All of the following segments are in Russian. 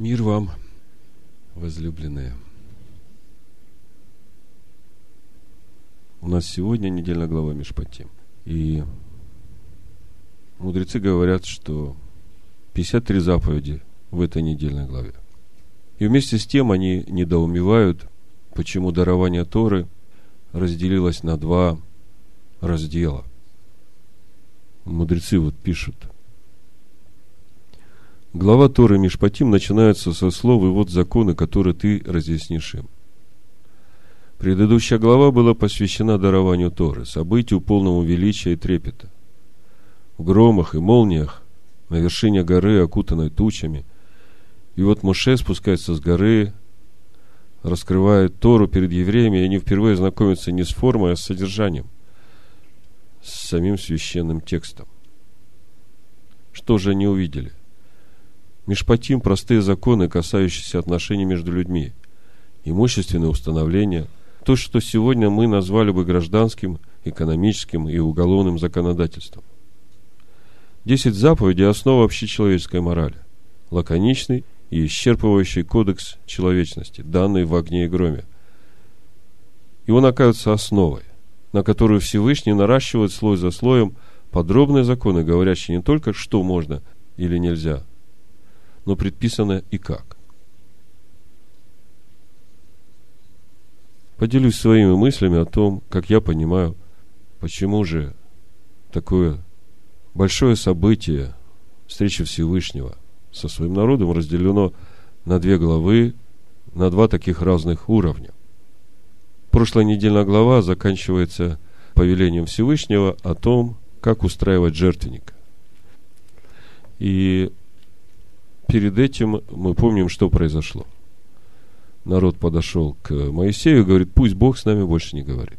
Мир вам, возлюбленные. У нас сегодня недельная глава Мишпатим. И мудрецы говорят, что 53 заповеди в этой недельной главе. И вместе с тем они недоумевают, почему дарование Торы разделилось на два раздела. Мудрецы вот пишут – Глава Торы Мишпатим начинается со слов «И вот законы, которые ты разъяснишь им». Предыдущая глава была посвящена дарованию Торы, событию полному величия и трепета. В громах и молниях на вершине горы, окутанной тучами. И вот Моше спускается с горы, раскрывает Тору перед евреями, и они впервые знакомятся не с формой, а с содержанием, с самим священным текстом. Что же они увидели? Мишпатим – простые законы, касающиеся отношений между людьми. Имущественные установления – то, что сегодня мы назвали бы гражданским, экономическим и уголовным законодательством. Десять заповедей – основа общечеловеческой морали. Лаконичный и исчерпывающий кодекс человечности, данный в огне и громе. И он оказывается основой, на которую Всевышний наращивает слой за слоем подробные законы, говорящие не только, что можно или нельзя – но предписано и как. Поделюсь своими мыслями о том, как я понимаю, почему же такое большое событие встречи Всевышнего со своим народом разделено на две главы, на два таких разных уровня. Прошлая недельная глава заканчивается повелением Всевышнего о том, как устраивать жертвенника. И перед этим мы помним, что произошло. Народ подошел к Моисею и говорит, пусть Бог с нами больше не говорит.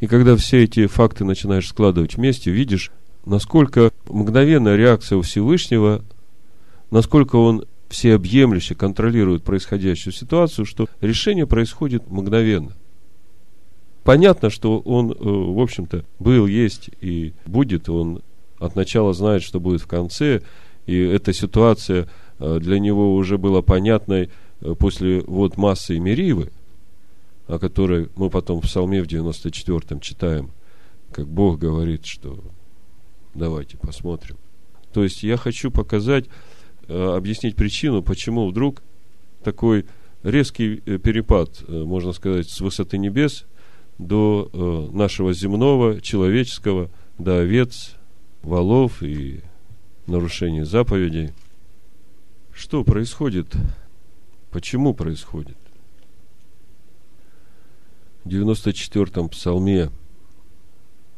И когда все эти факты начинаешь складывать вместе, видишь, насколько мгновенная реакция у Всевышнего, насколько он всеобъемлюще контролирует происходящую ситуацию, что решение происходит мгновенно. Понятно, что он, э, в общем-то, был, есть и будет, он от начала знает, что будет в конце, и эта ситуация э, для него уже была понятной э, после вот массы Меривы, о которой мы потом в Псалме в 94-м читаем, как Бог говорит, что давайте посмотрим. То есть я хочу показать, э, объяснить причину, почему вдруг такой резкий перепад, можно сказать, с высоты небес до нашего земного, человеческого, до овец, валов и нарушение заповедей. Что происходит? Почему происходит? В 94-м псалме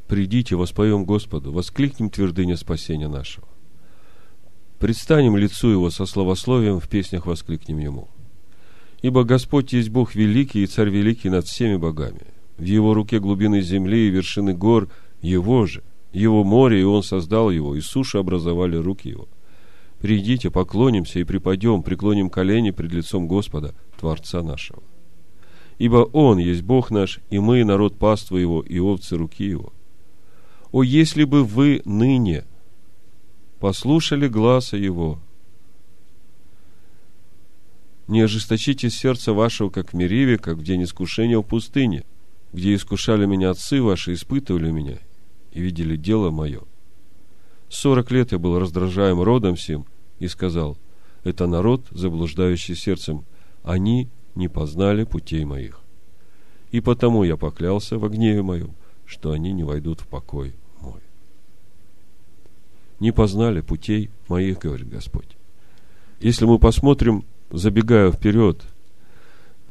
«Придите, воспоем Господу, воскликнем твердыня спасения нашего. Предстанем лицу Его со словословием, в песнях воскликнем Ему. Ибо Господь есть Бог великий и Царь великий над всеми богами. В Его руке глубины земли и вершины гор Его же его море, и он создал его, и суши образовали руки его. Придите, поклонимся и припадем, преклоним колени пред лицом Господа, Творца нашего. Ибо Он есть Бог наш, и мы народ паства Его, и овцы руки Его. О, если бы вы ныне послушали гласа Его, не ожесточите сердце вашего, как в Мериве, как в день искушения в пустыне, где искушали меня отцы ваши, испытывали меня, и видели дело мое. Сорок лет я был раздражаем родом всем и сказал, это народ, заблуждающий сердцем, они не познали путей моих. И потому я поклялся в гневе моем, что они не войдут в покой мой. Не познали путей моих, говорит Господь. Если мы посмотрим, забегая вперед,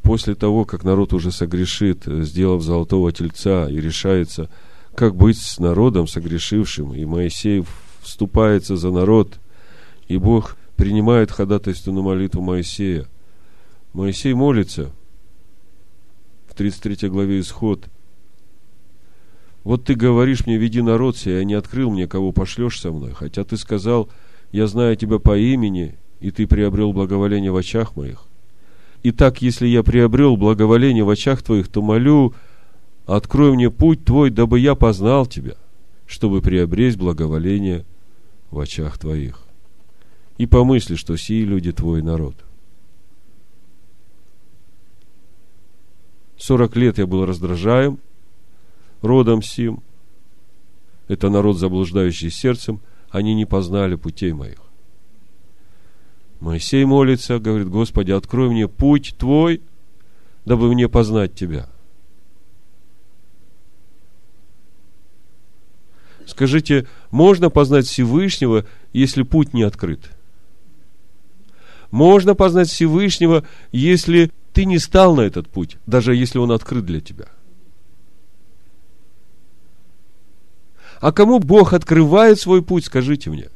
после того, как народ уже согрешит, сделав золотого тельца и решается – как быть с народом согрешившим, и Моисей вступается за народ, и Бог принимает ходатайственную молитву Моисея. Моисей молится в 33 главе Исход. Вот ты говоришь мне, веди народ сей, а не открыл мне, кого пошлешь со мной, хотя ты сказал, я знаю тебя по имени, и ты приобрел благоволение в очах моих. Итак, если я приобрел благоволение в очах твоих, то молю, Открой мне путь Твой, дабы я познал Тебя, чтобы приобрести благоволение в очах Твоих. и помысли, что сии люди твой народ. Сорок лет я был раздражаем родом сим. Это народ, заблуждающий сердцем, они не познали путей моих. Моисей молится, говорит, Господи, открой мне путь Твой, дабы мне познать Тебя. Скажите, можно познать Всевышнего, если путь не открыт? Можно познать Всевышнего, если ты не стал на этот путь, даже если он открыт для тебя. А кому Бог открывает свой путь, скажите мне.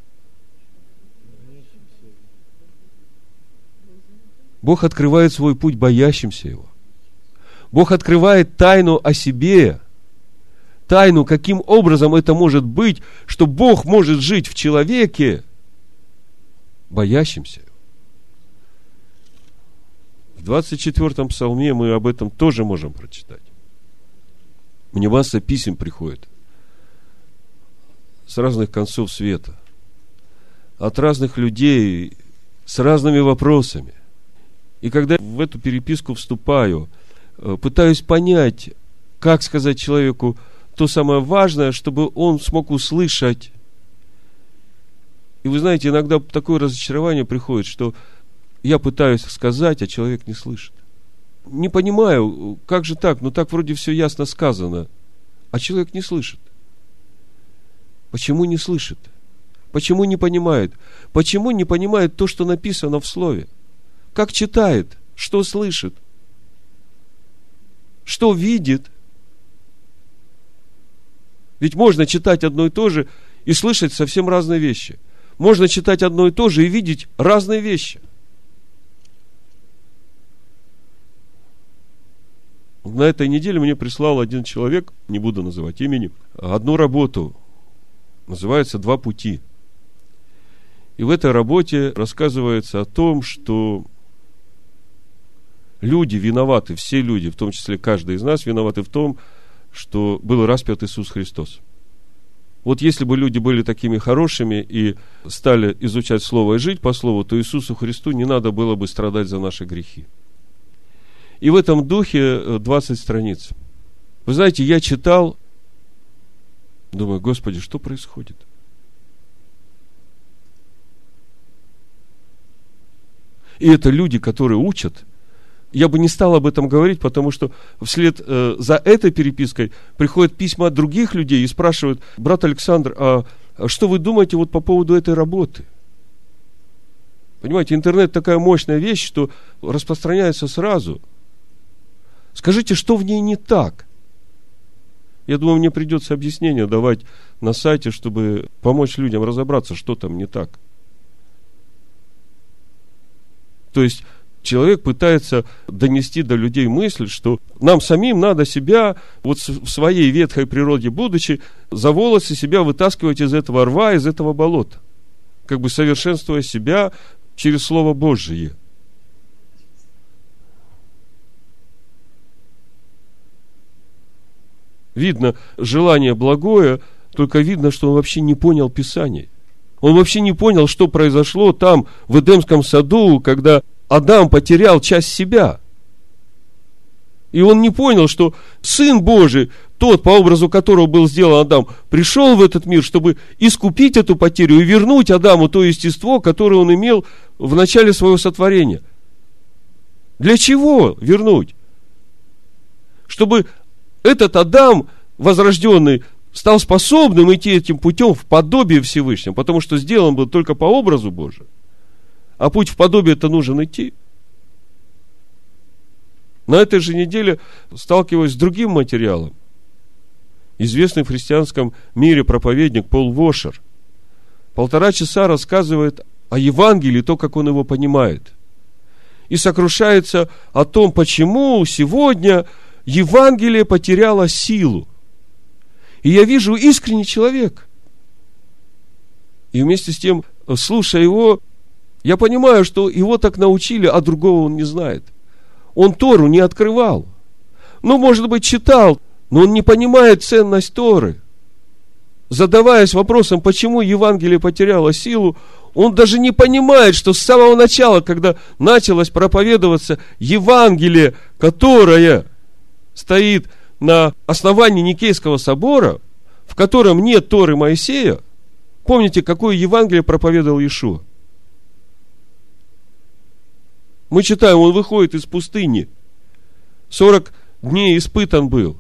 Бог открывает свой путь боящимся Его. Бог открывает тайну о себе, тайну, каким образом это может быть, что Бог может жить в человеке, боящимся. В 24-м псалме мы об этом тоже можем прочитать. Мне масса писем приходит с разных концов света, от разных людей, с разными вопросами. И когда в эту переписку вступаю, э, пытаюсь понять, как сказать человеку то самое важное, чтобы он смог услышать. И вы знаете, иногда такое разочарование приходит, что я пытаюсь сказать, а человек не слышит. Не понимаю, как же так? Ну так вроде все ясно сказано, а человек не слышит. Почему не слышит? Почему не понимает? Почему не понимает то, что написано в слове? Как читает? Что слышит? Что видит? Ведь можно читать одно и то же и слышать совсем разные вещи. Можно читать одно и то же и видеть разные вещи. На этой неделе мне прислал один человек, не буду называть имени, одну работу называется «Два пути». И в этой работе рассказывается о том, что люди виноваты, все люди, в том числе каждый из нас, виноваты в том, что был распят Иисус Христос. Вот если бы люди были такими хорошими и стали изучать Слово и жить по Слову, то Иисусу Христу не надо было бы страдать за наши грехи. И в этом духе 20 э, страниц. Вы знаете, я читал Думаю, Господи, что происходит? И это люди, которые учат. Я бы не стал об этом говорить, потому что вслед э, за этой перепиской приходят письма от других людей и спрашивают, брат Александр, а, а что вы думаете вот по поводу этой работы? Понимаете, интернет такая мощная вещь, что распространяется сразу. Скажите, что в ней не так? Я думаю, мне придется объяснение давать на сайте, чтобы помочь людям разобраться, что там не так. То есть человек пытается донести до людей мысль, что нам самим надо себя, вот в своей ветхой природе будучи, за волосы себя вытаскивать из этого рва, из этого болота. Как бы совершенствуя себя через Слово Божие – Видно желание благое, только видно, что он вообще не понял Писание. Он вообще не понял, что произошло там, в Эдемском саду, когда Адам потерял часть себя. И он не понял, что Сын Божий, тот, по образу которого был сделан Адам, пришел в этот мир, чтобы искупить эту потерю и вернуть Адаму то естество, которое он имел в начале своего сотворения. Для чего вернуть? Чтобы этот Адам, возрожденный, стал способным идти этим путем в подобие Всевышнего, потому что сделан был только по образу Божию. А путь в подобие это нужен идти. На этой же неделе сталкиваюсь с другим материалом. Известный в христианском мире проповедник Пол Вошер полтора часа рассказывает о Евангелии, то, как он его понимает. И сокрушается о том, почему сегодня Евангелие потеряло силу. И я вижу искренний человек. И вместе с тем, слушая его, я понимаю, что его так научили, а другого он не знает. Он Тору не открывал. Ну, может быть, читал, но он не понимает ценность Торы. задаваясь вопросом, почему Евангелие потеряло силу, он даже не понимает, что с самого начала, когда началось проповедоваться Евангелие, которое стоит на основании Никейского собора, в котором нет Торы Моисея, помните, какое Евангелие проповедовал Иешуа? Мы читаем, он выходит из пустыни. 40 дней испытан был.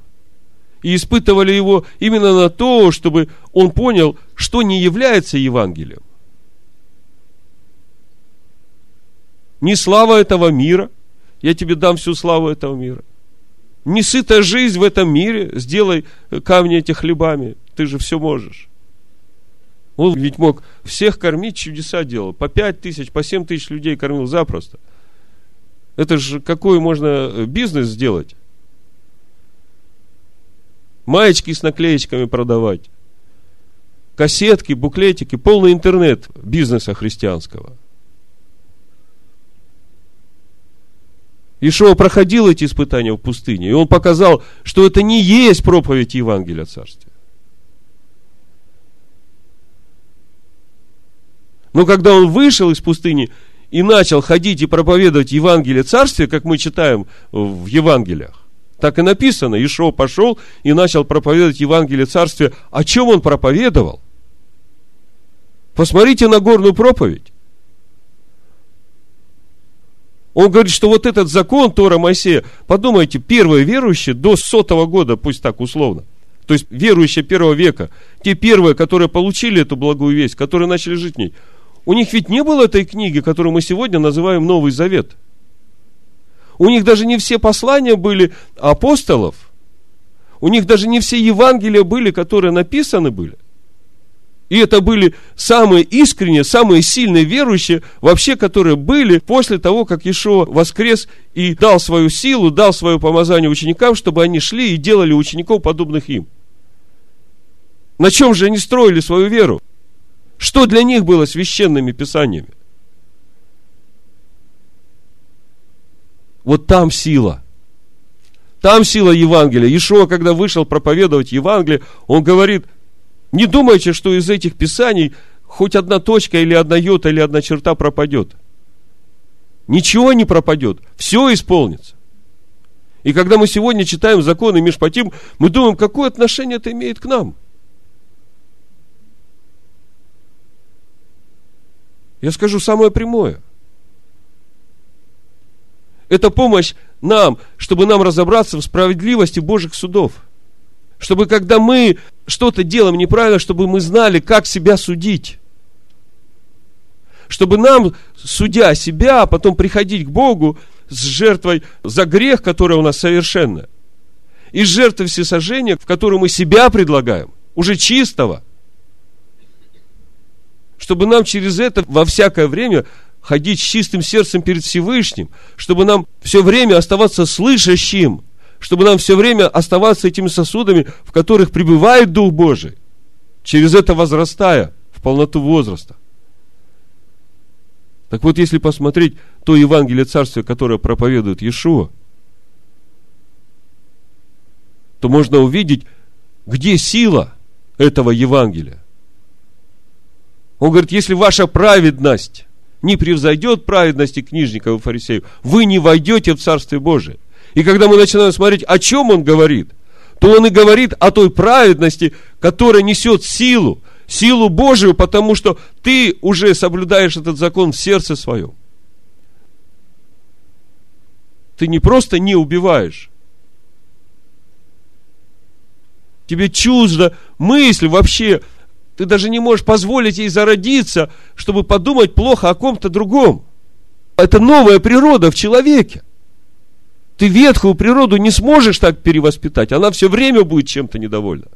И испытывали его именно на то, чтобы он понял, что не является Евангелием. Не слава этого мира. Я тебе дам всю славу этого мира. Не сытая жизнь в этом мире. Сделай камни эти хлебами. Ты же все можешь. Он ведь мог всех кормить, чудеса делал. По пять тысяч, по семь тысяч людей кормил запросто. Это же какой можно бизнес сделать? Маечки с наклеечками продавать. Кассетки, буклетики, полный интернет бизнеса христианского. Ишуа проходил эти испытания в пустыне, и он показал, что это не есть проповедь Евангелия Царствия. Но когда он вышел из пустыни и начал ходить и проповедовать Евангелие Царствия, как мы читаем в Евангелиях, так и написано, Ишо пошел и начал проповедовать Евангелие Царствия. О чем он проповедовал? Посмотрите на горную проповедь. Он говорит, что вот этот закон Тора Моисея, подумайте, первые верующие до сотого года, пусть так условно, то есть верующие первого века, те первые, которые получили эту благую весть, которые начали жить в ней, у них ведь не было этой книги, которую мы сегодня называем Новый Завет. У них даже не все послания были апостолов. У них даже не все Евангелия были, которые написаны были. И это были самые искренние, самые сильные верующие, вообще, которые были после того, как Ишуа воскрес и дал свою силу, дал свое помазание ученикам, чтобы они шли и делали учеников, подобных им. На чем же они строили свою веру? Что для них было священными писаниями? Вот там сила. Там сила Евангелия. Ишуа, когда вышел проповедовать Евангелие, он говорит, не думайте, что из этих писаний хоть одна точка или одна йота или одна черта пропадет. Ничего не пропадет. Все исполнится. И когда мы сегодня читаем законы Мишпатим, мы думаем, какое отношение это имеет к нам. Я скажу самое прямое. Это помощь нам, чтобы нам разобраться в справедливости Божьих судов – чтобы когда мы что-то делаем неправильно, чтобы мы знали, как себя судить. Чтобы нам, судя себя, а потом приходить к Богу с жертвой за грех, который у нас совершенно. И с жертвой всесожжения, в которую мы себя предлагаем, уже чистого. Чтобы нам через это во всякое время ходить с чистым сердцем перед Всевышним, чтобы нам все время оставаться слышащим – чтобы нам все время оставаться этими сосудами, в которых пребывает Дух Божий, через это возрастая в полноту возраста. Так вот, если посмотреть то Евангелие Царствия, которое проповедует Иешуа, то можно увидеть, где сила этого Евангелия. Он говорит, если ваша праведность не превзойдет праведности книжников и фарисеев, вы не войдете в Царствие Божие. И когда мы начинаем смотреть, о чем он говорит, то он и говорит о той праведности, которая несет силу, силу Божию, потому что ты уже соблюдаешь этот закон в сердце своем. Ты не просто не убиваешь. Тебе чуждо мысль вообще. Ты даже не можешь позволить ей зародиться, чтобы подумать плохо о ком-то другом. Это новая природа в человеке. Ты ветхую природу не сможешь так перевоспитать. Она все время будет чем-то недовольна.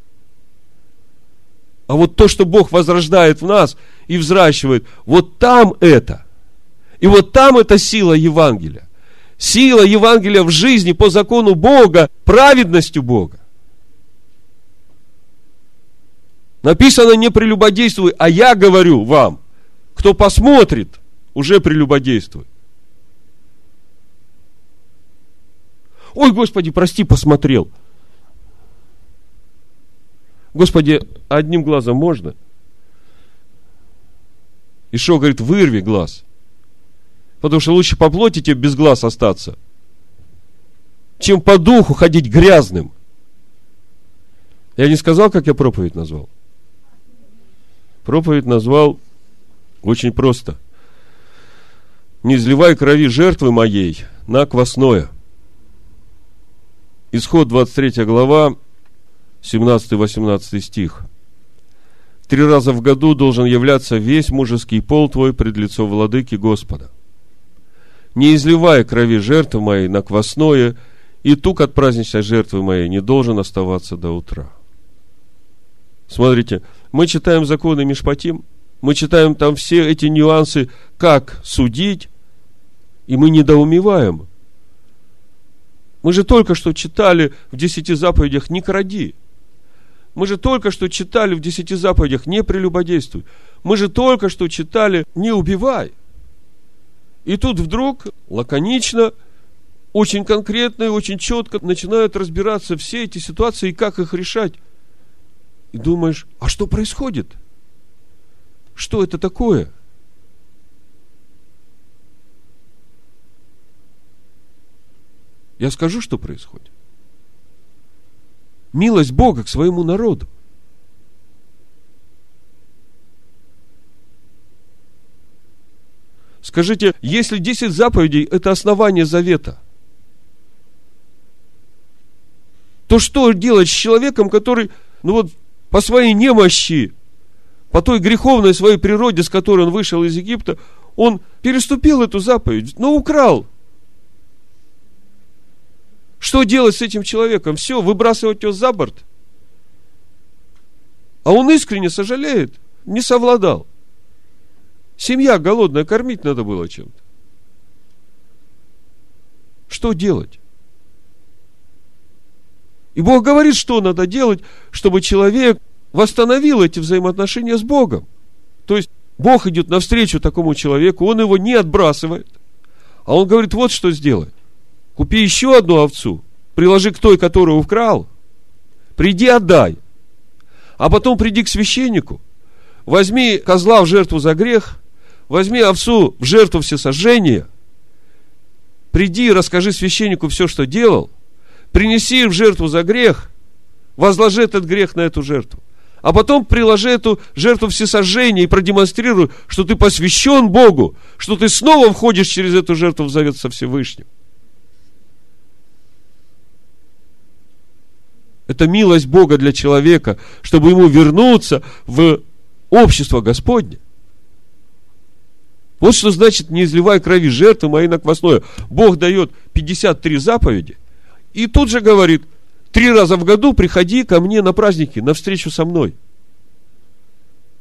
А вот то, что Бог возрождает в нас и взращивает, вот там это. И вот там это сила Евангелия. Сила Евангелия в жизни по закону Бога, праведностью Бога. Написано не прелюбодействуй, а я говорю вам, кто посмотрит, уже прелюбодействует. Ой, Господи, прости, посмотрел. Господи, одним глазом можно? И что говорит, вырви глаз. Потому что лучше по плоти тебе без глаз остаться, чем по духу ходить грязным. Я не сказал, как я проповедь назвал. Проповедь назвал очень просто. Не изливай крови жертвы моей на квасное. Исход 23 глава, 17-18 стих. Три раза в году должен являться весь мужеский пол твой пред лицо владыки Господа. Не изливай крови жертвы моей на квасное, и тук от праздничной жертвы моей не должен оставаться до утра. Смотрите, мы читаем законы Мишпатим, мы читаем там все эти нюансы, как судить, и мы недоумеваем. Мы же только что читали в десяти заповедях «не кради». Мы же только что читали в десяти заповедях «не прелюбодействуй». Мы же только что читали «не убивай». И тут вдруг лаконично, очень конкретно и очень четко начинают разбираться все эти ситуации и как их решать. И думаешь, а что происходит? Что это такое? Я скажу, что происходит милость Бога к своему народу. Скажите, если 10 заповедей – это основание завета, то что делать с человеком, который, ну вот, по своей немощи, по той греховной своей природе, с которой он вышел из Египта, он переступил эту заповедь, но украл – что делать с этим человеком? Все, выбрасывать его за борт. А он искренне сожалеет, не совладал. Семья голодная, кормить надо было чем-то. Что делать? И Бог говорит, что надо делать, чтобы человек восстановил эти взаимоотношения с Богом. То есть Бог идет навстречу такому человеку, он его не отбрасывает, а он говорит, вот что сделай. Купи еще одну овцу, приложи к той, которую украл, приди отдай. А потом приди к священнику, возьми козла в жертву за грех, возьми овцу в жертву всесожжения, приди и расскажи священнику все, что делал, принеси в жертву за грех, возложи этот грех на эту жертву. А потом приложи эту жертву всесожжения и продемонстрируй, что ты посвящен Богу, что ты снова входишь через эту жертву в завет со Всевышним. Это милость Бога для человека, чтобы ему вернуться в общество Господне. Вот что значит не изливай крови жертвы моей на квасное. Бог дает 53 заповеди. И тут же говорит, три раза в году приходи ко мне на праздники, на встречу со мной.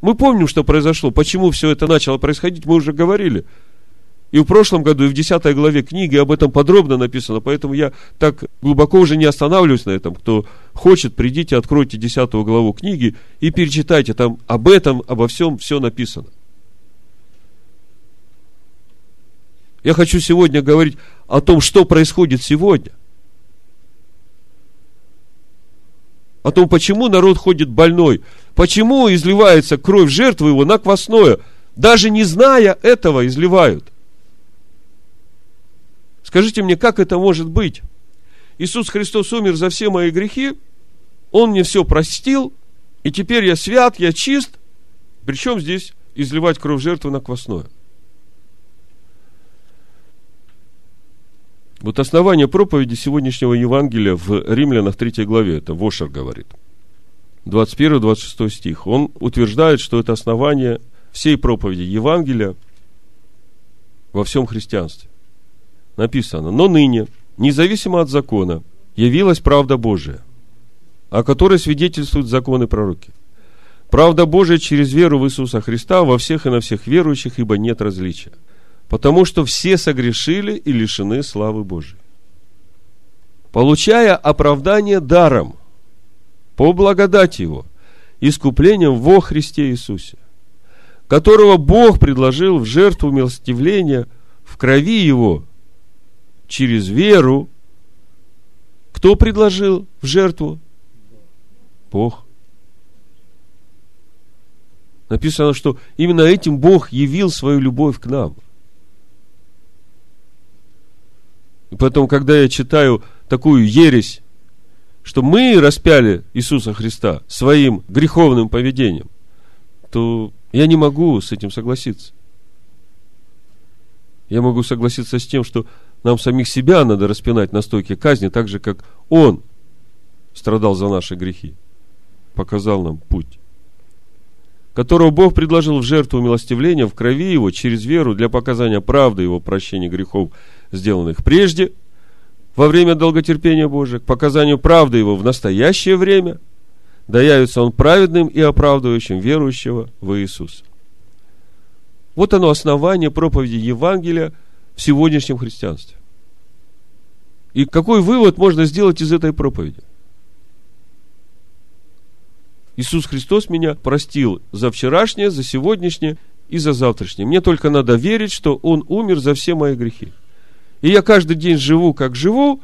Мы помним, что произошло, почему все это начало происходить, мы уже говорили – и в прошлом году, и в 10 главе книги об этом подробно написано, поэтому я так глубоко уже не останавливаюсь на этом. Кто хочет, придите, откройте 10 главу книги и перечитайте, там об этом, обо всем все написано. Я хочу сегодня говорить о том, что происходит сегодня. О том, почему народ ходит больной, почему изливается кровь жертвы его на квасное, даже не зная этого изливают. Скажите мне, как это может быть? Иисус Христос умер за все мои грехи, Он мне все простил, и теперь я свят, я чист. Причем здесь изливать кровь жертвы на квасное? Вот основание проповеди сегодняшнего Евангелия в Римлянах 3 главе, это Вошер говорит, 21-26 стих. Он утверждает, что это основание всей проповеди Евангелия во всем христианстве написано, но ныне, независимо от закона, явилась правда Божия, о которой свидетельствуют законы пророки. Правда Божия через веру в Иисуса Христа во всех и на всех верующих, ибо нет различия. Потому что все согрешили и лишены славы Божией. Получая оправдание даром, по благодати Его, искуплением во Христе Иисусе, которого Бог предложил в жертву милостивления в крови Его через веру. Кто предложил в жертву? Бог. Написано, что именно этим Бог явил свою любовь к нам. И поэтому, когда я читаю такую ересь, что мы распяли Иисуса Христа своим греховным поведением, то я не могу с этим согласиться. Я могу согласиться с тем, что нам самих себя надо распинать на стойке казни, так же, как Он страдал за наши грехи, показал нам путь которого Бог предложил в жертву милостивления в крови Его через веру для показания правды Его прощения грехов, сделанных прежде, во время долготерпения Божия, к показанию правды Его в настоящее время, да явится Он праведным и оправдывающим верующего в Иисуса. Вот оно основание проповеди Евангелия в сегодняшнем христианстве. И какой вывод можно сделать из этой проповеди? Иисус Христос меня простил за вчерашнее, за сегодняшнее и за завтрашнее. Мне только надо верить, что Он умер за все мои грехи. И я каждый день живу, как живу.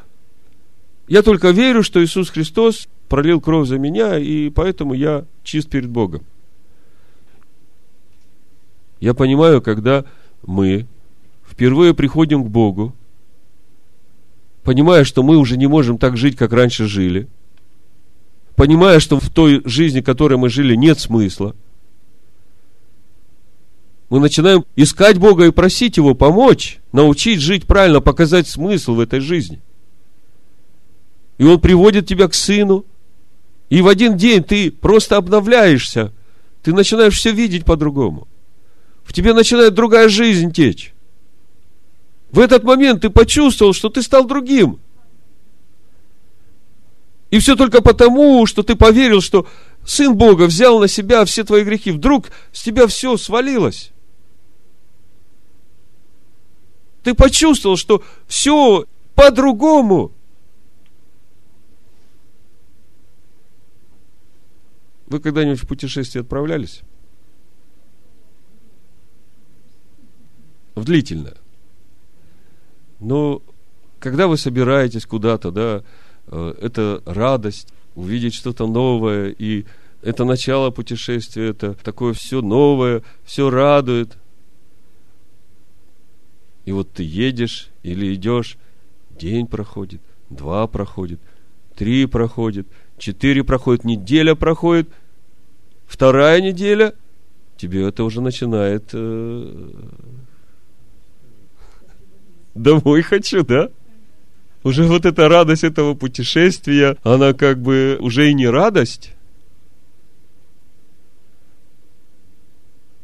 Я только верю, что Иисус Христос пролил кровь за меня, и поэтому я чист перед Богом. Я понимаю, когда мы впервые приходим к Богу, понимая, что мы уже не можем так жить, как раньше жили – понимая, что в той жизни, которой мы жили, нет смысла, мы начинаем искать Бога и просить Его помочь, научить жить правильно, показать смысл в этой жизни. И Он приводит тебя к Сыну, и в один день ты просто обновляешься, ты начинаешь все видеть по-другому. В тебе начинает другая жизнь течь. В этот момент ты почувствовал, что ты стал другим – и все только потому, что ты поверил, что Сын Бога взял на себя все твои грехи. Вдруг с тебя все свалилось. Ты почувствовал, что все по-другому. Вы когда-нибудь в путешествие отправлялись? В длительное. Но когда вы собираетесь куда-то, да, Э, это радость, увидеть что-то новое, и это начало путешествия, это такое все новое, все радует. И вот ты едешь или идешь, день проходит, два проходит, три проходит, четыре проходит, неделя проходит, вторая неделя, тебе это уже начинает... Э... Домой хочу, да? уже вот эта радость этого путешествия, она как бы уже и не радость.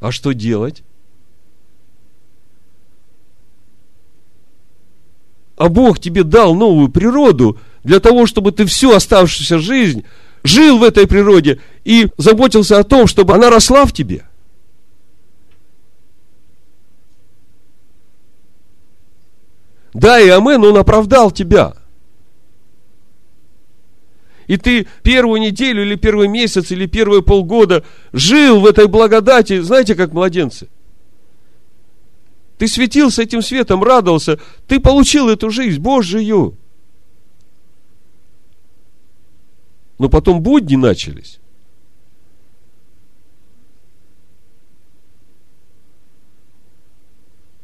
А что делать? А Бог тебе дал новую природу для того, чтобы ты всю оставшуюся жизнь жил в этой природе и заботился о том, чтобы она росла в тебе. Да, и амен, он оправдал тебя. И ты первую неделю, или первый месяц, или первые полгода жил в этой благодати, знаете, как младенцы. Ты светился этим светом, радовался. Ты получил эту жизнь Божию. Но потом будни начались.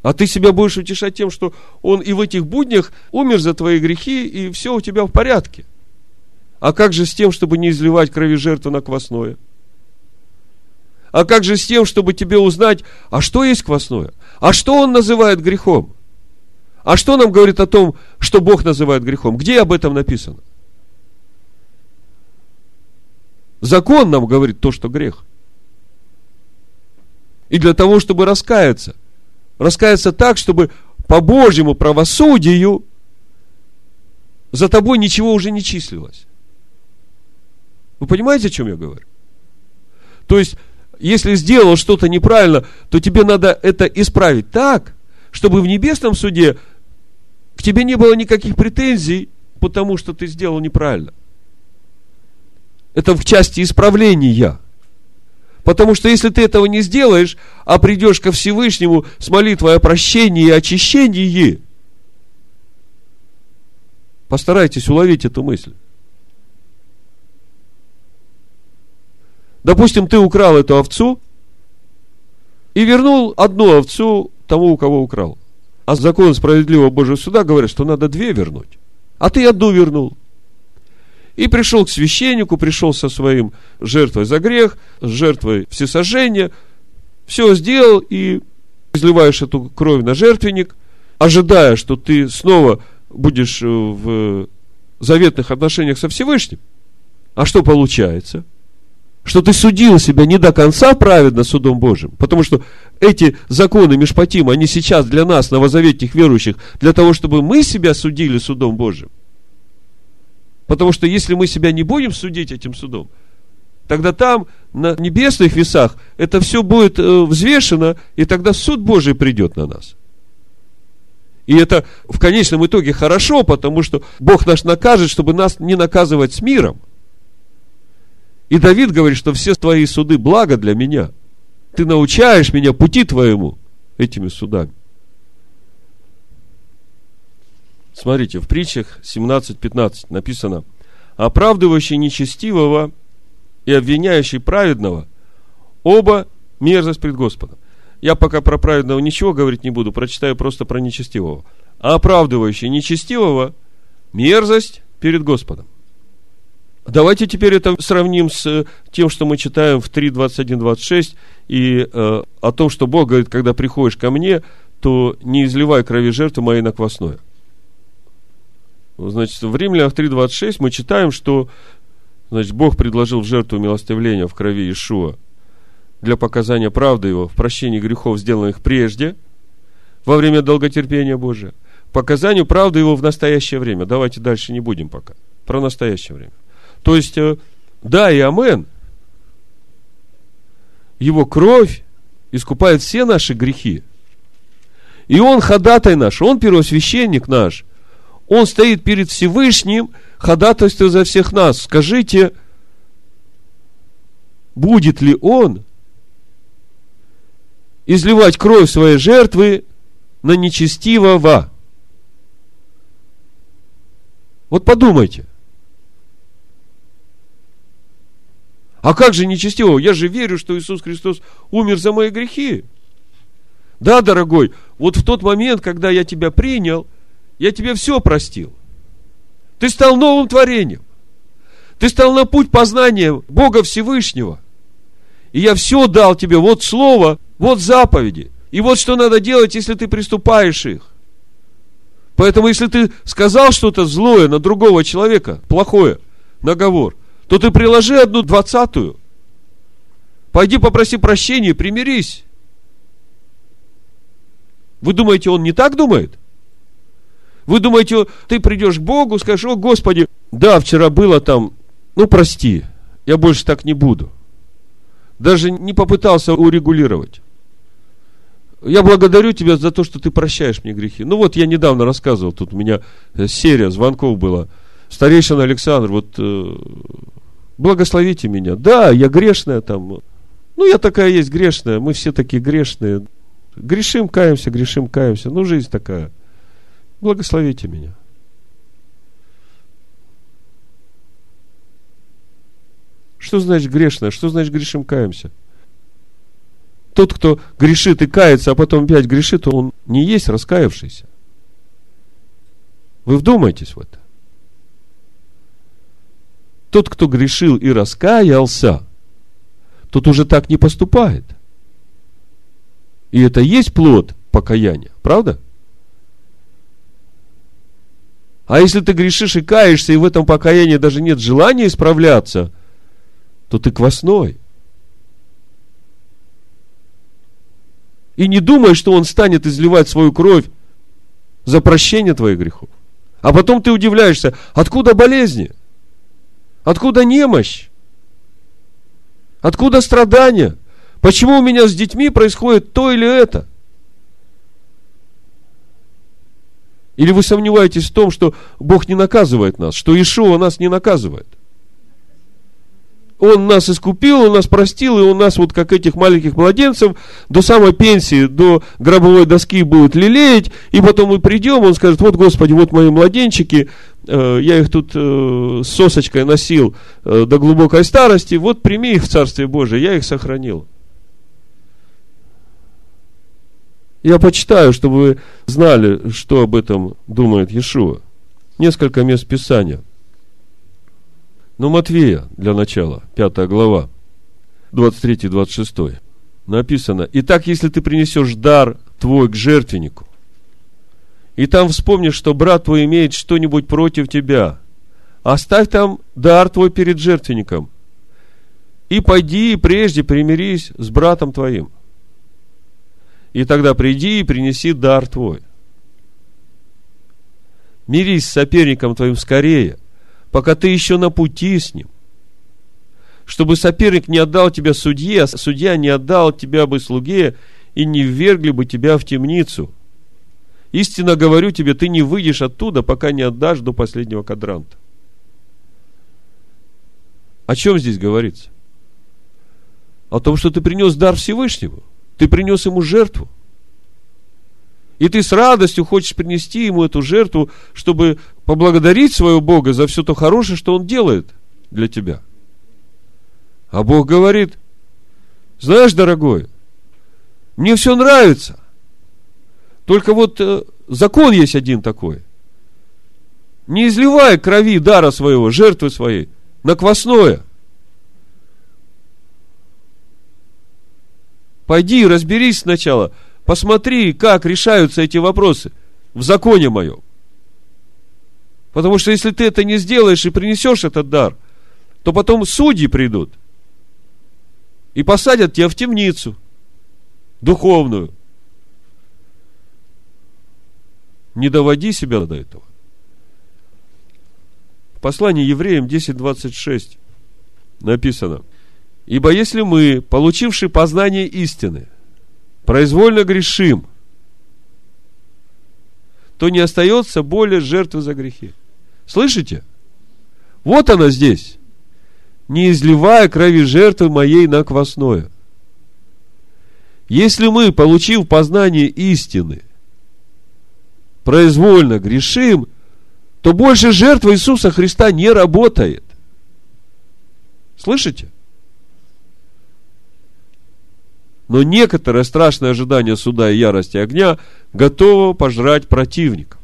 А ты себя будешь утешать тем, что он и в этих буднях умер за твои грехи, и все у тебя в порядке. А как же с тем, чтобы не изливать крови жертвы на квасное? А как же с тем, чтобы тебе узнать, а что есть квасное? А что он называет грехом? А что нам говорит о том, что Бог называет грехом? Где об этом написано? Закон нам говорит то, что грех. И для того, чтобы раскаяться, раскаяться так, чтобы по Божьему правосудию за тобой ничего уже не числилось. Вы понимаете, о чем я говорю? То есть, если сделал что-то неправильно, то тебе надо это исправить так, чтобы в небесном суде к тебе не было никаких претензий, потому что ты сделал неправильно. Это в части исправления. Потому что если ты этого не сделаешь, а придешь ко Всевышнему с молитвой о прощении и очищении, постарайтесь уловить эту мысль. Допустим, ты украл эту овцу, и вернул одну овцу тому, у кого украл. А закон справедливого Божьего суда говорит, что надо две вернуть. А ты одну вернул. И пришел к священнику, пришел со своим жертвой за грех, с жертвой всесожжения, все сделал и изливаешь эту кровь на жертвенник, ожидая, что ты снова будешь э, в заветных отношениях со Всевышним. А что получается? Что ты судил себя не до конца праведно судом Божьим, потому что эти законы Мишпатима, они сейчас для нас, новозаветных верующих, для того, чтобы мы себя судили судом Божьим. Потому что если мы себя не будем судить этим судом, тогда там, на небесных весах, это все будет э, взвешено, и тогда суд Божий придет на нас. И это в конечном итоге хорошо, потому что Бог наш накажет, чтобы нас не наказывать с миром. И Давид говорит, что все твои суды благо для меня. Ты научаешь меня пути твоему этими судами. Смотрите, в притчах 17.15 написано, оправдывающий нечестивого и обвиняющий праведного, оба мерзость пред Господом. Я пока про праведного ничего говорить не буду, прочитаю просто про нечестивого. Оправдывающий нечестивого мерзость перед Господом. Давайте теперь это сравним с тем, что мы читаем в 3, 21, 26, и э, о том, что Бог говорит, когда приходишь ко мне, то не изливай крови жертвы моей на квасное. Значит, в Римлянах 3.26 мы читаем, что значит, Бог предложил в жертву милостивления в крови Ишуа для показания правды его в прощении грехов, сделанных прежде, во время долготерпения Божия, показанию правды его в настоящее время. Давайте дальше не будем пока. Про настоящее время. То есть, э, да и амен. Его кровь искупает все наши грехи. И он ходатай наш, он первосвященник наш. Он стоит перед Всевышним, ходатайствуя за всех нас. Скажите, будет ли он изливать кровь своей жертвы на нечестивого. Вот подумайте. А как же нечестивого? Я же верю, что Иисус Христос умер за мои грехи. Да, дорогой, вот в тот момент, когда я тебя принял, я тебе все простил. Ты стал новым творением. Ты стал на путь познания Бога Всевышнего. И я все дал тебе. Вот слово, вот заповеди. И вот что надо делать, если ты приступаешь их. Поэтому, если ты сказал что-то злое на другого человека, плохое, наговор, то ты приложи одну двадцатую. Пойди попроси прощения, примирись. Вы думаете, он не так думает? Вы думаете, ты придешь к Богу, скажешь, о Господи, да, вчера было там, ну прости, я больше так не буду. Даже не попытался урегулировать. Я благодарю тебя за то, что ты прощаешь мне грехи. Ну вот я недавно рассказывал, тут у меня э, серия звонков была. Старейшина Александр, вот э, благословите меня. Да, я грешная там. Ну, я такая есть грешная, мы все такие грешные. Грешим, каемся, грешим, каемся. Ну, жизнь такая. Благословите меня. Что значит грешная? Что значит грешим, каемся? Тот, кто грешит и кается, а потом опять грешит, он не есть раскаявшийся. Вы вдумайтесь в это. Тот, кто грешил и раскаялся, тот уже так не поступает. И это есть плод покаяния, правда? А если ты грешишь и каешься, и в этом покаянии даже нет желания исправляться, то ты квасной. И не думай, что он станет изливать свою кровь за прощение твоих грехов. А потом ты удивляешься, откуда болезни? Откуда немощь? Откуда страдания? Почему у меня с детьми происходит то или это? Или вы сомневаетесь в том, что Бог не наказывает нас, что Ишуа нас не наказывает? Он нас искупил, Он нас простил, и Он нас вот как этих маленьких младенцев до самой пенсии, до гробовой доски будет лелеять, и потом мы придем, Он скажет, вот, Господи, вот мои младенчики, э, я их тут э, сосочкой носил э, до глубокой старости, вот прими их в Царствие Божие, я их сохранил. Я почитаю, чтобы вы знали, что об этом думает Иешуа. Несколько мест Писания. Ну, Матвея, для начала, пятая глава, 23-26. Написано, «Итак, если ты принесешь дар твой к жертвеннику, и там вспомнишь, что брат твой имеет что-нибудь против тебя, оставь там дар твой перед жертвенником, и пойди прежде примирись с братом твоим. И тогда приди и принеси дар твой. Мирись с соперником твоим скорее, пока ты еще на пути с ним. Чтобы соперник не отдал тебя судье, а судья не отдал тебя бы слуге, и не ввергли бы тебя в темницу – Истинно говорю тебе, ты не выйдешь оттуда, пока не отдашь до последнего кадранта. О чем здесь говорится? О том, что ты принес дар Всевышнему. Ты принес ему жертву. И ты с радостью хочешь принести ему эту жертву, чтобы поблагодарить своего Бога за все то хорошее, что он делает для тебя. А Бог говорит, знаешь, дорогой, мне все нравится. Только вот э, закон есть один такой. Не изливай крови дара своего, жертвы своей, на квасное. Пойди и разберись сначала, посмотри, как решаются эти вопросы в законе моем. Потому что если ты это не сделаешь и принесешь этот дар, то потом судьи придут и посадят тебя в темницу духовную – Не доводи себя до этого. В послании евреям 10.26 написано, «Ибо если мы, получивши познание истины, произвольно грешим, то не остается более жертвы за грехи». Слышите? Вот она здесь. Не изливая крови жертвы моей на квасное. Если мы, получив познание истины, произвольно грешим, то больше жертва Иисуса Христа не работает. Слышите? Но некоторое страшное ожидание суда и ярости огня готово пожрать противников.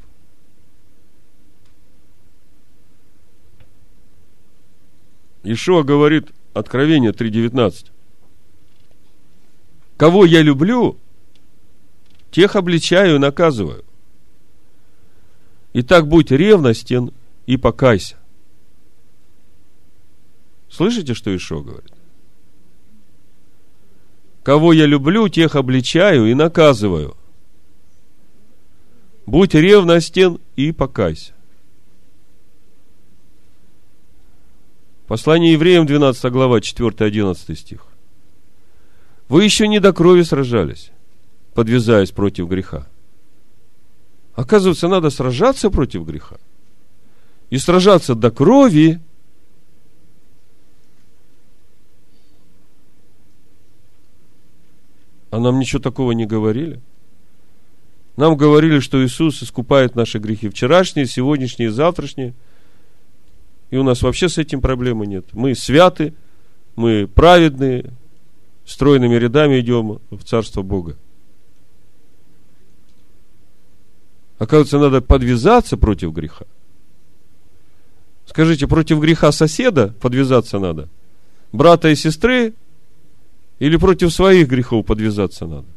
Ишуа говорит, Откровение 3.19. Кого я люблю, тех обличаю и наказываю. Итак, будь ревностен и покайся. Слышите, что Ишо говорит? Кого я люблю, тех обличаю и наказываю. Будь ревностен и покайся. Послание евреям, 12 глава, 4-11 стих. Вы еще не до крови сражались, подвязаясь против греха. Оказывается, надо сражаться против греха. И сражаться до крови. А нам ничего такого не говорили. Нам говорили, что Иисус искупает наши грехи вчерашние, сегодняшние, завтрашние. И у нас вообще с этим проблемы нет. Мы святы, мы праведные, стройными рядами идем в Царство Бога. Оказывается, надо подвязаться против греха. Скажите, против греха соседа подвязаться надо? Брата и сестры? Или против своих грехов подвязаться надо?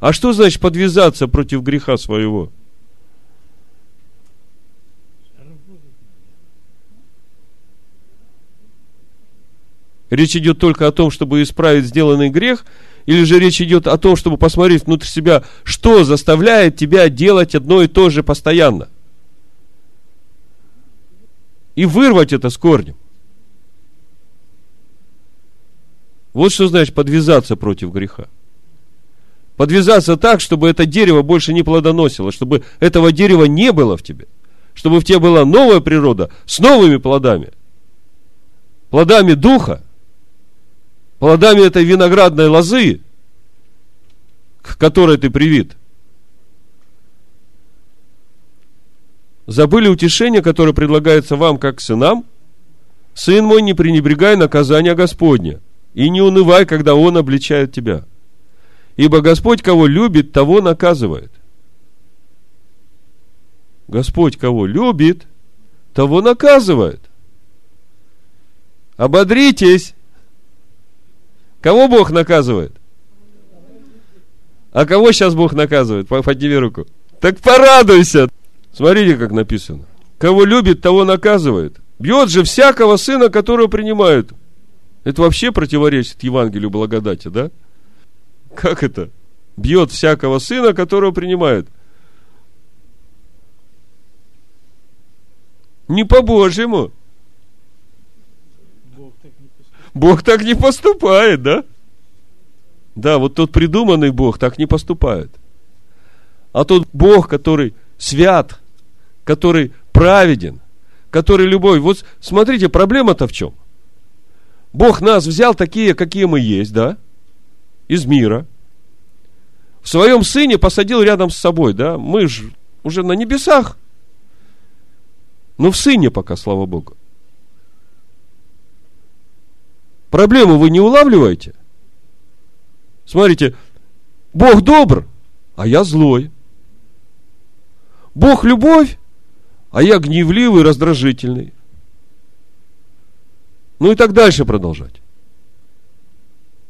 А что значит подвязаться против греха своего? Речь идет только о том, чтобы исправить сделанный грех – или же речь идет о том, чтобы посмотреть внутрь себя, что заставляет тебя делать одно и то же постоянно. И вырвать это с корнем. Вот что значит подвязаться против греха. Подвязаться так, чтобы это дерево больше не плодоносило, чтобы этого дерева не было в тебе. Чтобы в тебе была новая природа с новыми плодами. Плодами духа – плодами этой виноградной лозы, к которой ты привит. Забыли утешение, которое предлагается вам как сынам? Сын мой, не пренебрегай наказания Господня, и не унывай, когда Он обличает тебя. Ибо Господь, кого любит, того наказывает. Господь, кого любит, того наказывает. Ободритесь. Кого Бог наказывает? А кого сейчас Бог наказывает? Подними руку. Так порадуйся. Смотрите, как написано. Кого любит, того наказывает. Бьет же всякого сына, которого принимают. Это вообще противоречит Евангелию благодати, да? Как это? Бьет всякого сына, которого принимают. Не по-божьему. Бог так не поступает, да? Да, вот тот придуманный Бог так не поступает. А тот Бог, который свят, который праведен, который любовь. Вот смотрите, проблема-то в чем? Бог нас взял такие, какие мы есть, да? Из мира. В своем сыне посадил рядом с собой, да? Мы же уже на небесах. Но в сыне пока, слава Богу. Проблему вы не улавливаете? Смотрите, Бог добр, а я злой. Бог любовь, а я гневливый, раздражительный. Ну и так дальше продолжать.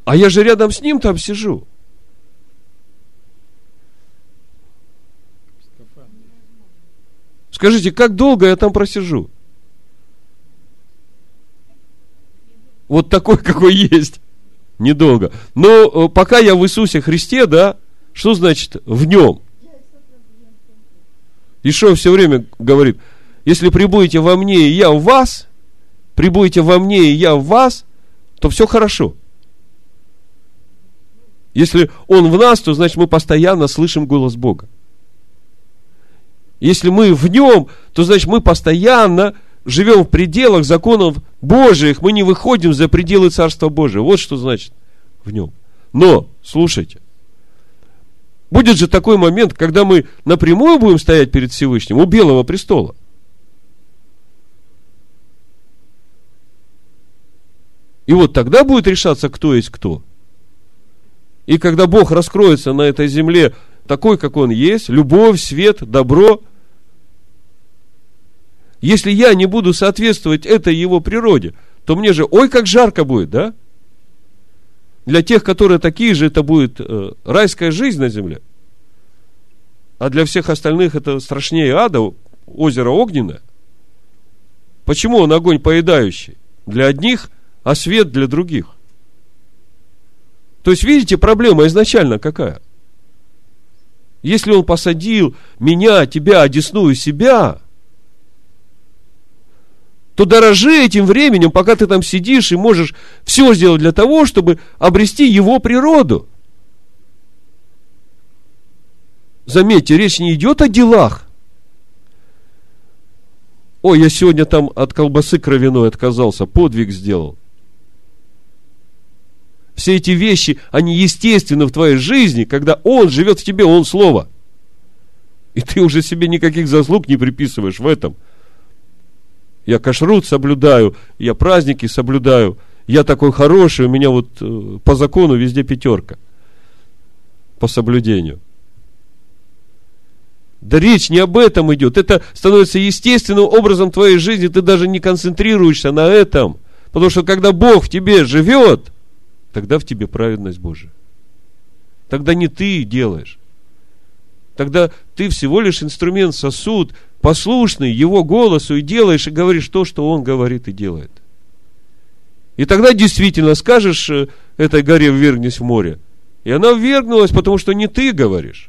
А я же рядом с ним там сижу. Скажите, как долго я там просижу? Вот такой, какой есть. Недолго. Но э, пока я в Иисусе Христе, да, что значит в нем? Ишо все время говорит, если прибудете во мне, и я в вас, прибудете во мне, и я в вас, то все хорошо. Если Он в нас, то значит мы постоянно слышим голос Бога. Если мы в Нем, то значит мы постоянно живем в пределах законов Божьих, мы не выходим за пределы Царства Божьего. Вот что значит в Нем. Но, слушайте, Будет же такой момент, когда мы напрямую будем стоять перед Всевышним у Белого престола. И вот тогда будет решаться, кто есть кто. И когда Бог раскроется на этой земле такой, как Он есть, любовь, свет, добро, если я не буду соответствовать этой Его природе, то мне же, ой, как жарко будет, да? Для тех, которые такие же, это будет э, райская жизнь на земле. А для всех остальных это страшнее ада, озеро огненное. Почему он огонь поедающий? Для одних, а свет для других. То есть, видите, проблема изначально какая? Если он посадил меня, тебя, одесную себя, то дорожи этим временем, пока ты там сидишь и можешь все сделать для того, чтобы обрести его природу. Заметьте, речь не идет о делах. Ой, я сегодня там от колбасы кровяной отказался, подвиг сделал. Все эти вещи, они естественны в твоей жизни, когда Он живет в тебе, Он Слово. И ты уже себе никаких заслуг не приписываешь в этом – я кашрут соблюдаю, я праздники соблюдаю, я такой хороший, у меня вот э, по закону везде пятерка по соблюдению. Да речь не об этом идет. Это становится естественным образом твоей жизни. Ты даже не концентрируешься на этом. Потому что когда Бог в тебе живет, тогда в тебе праведность Божия. Тогда не ты делаешь. Тогда ты всего лишь инструмент, сосуд, послушный его голосу и делаешь, и говоришь то, что он говорит и делает. И тогда действительно скажешь э, этой горе ввергнись в море. И она ввергнулась, потому что не ты говоришь.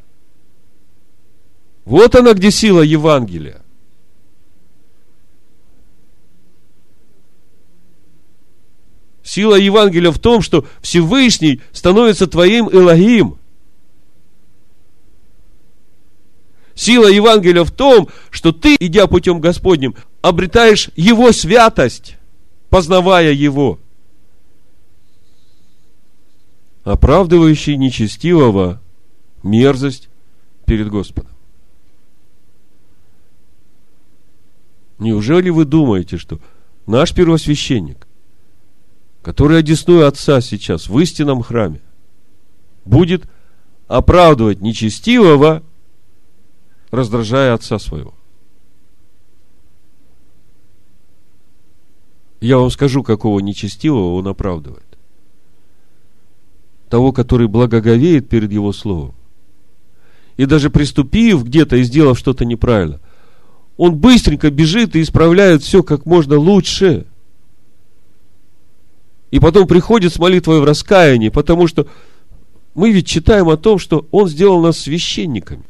Вот она, где сила Евангелия. Сила Евангелия в том, что Всевышний становится твоим Элогим – Сила Евангелия в том, что ты, идя путем Господним, обретаешь Его святость, познавая Его. Оправдывающий нечестивого мерзость перед Господом. Неужели вы думаете, что наш первосвященник, который одесную Отца сейчас в истинном храме, будет оправдывать нечестивого, раздражая отца своего. Я вам скажу, какого нечестивого он оправдывает. Того, который благоговеет перед его словом. И даже приступив где-то и сделав что-то неправильно, он быстренько бежит и исправляет все как можно лучше. И потом приходит с молитвой в раскаянии, потому что мы ведь читаем о том, что Он сделал нас священниками.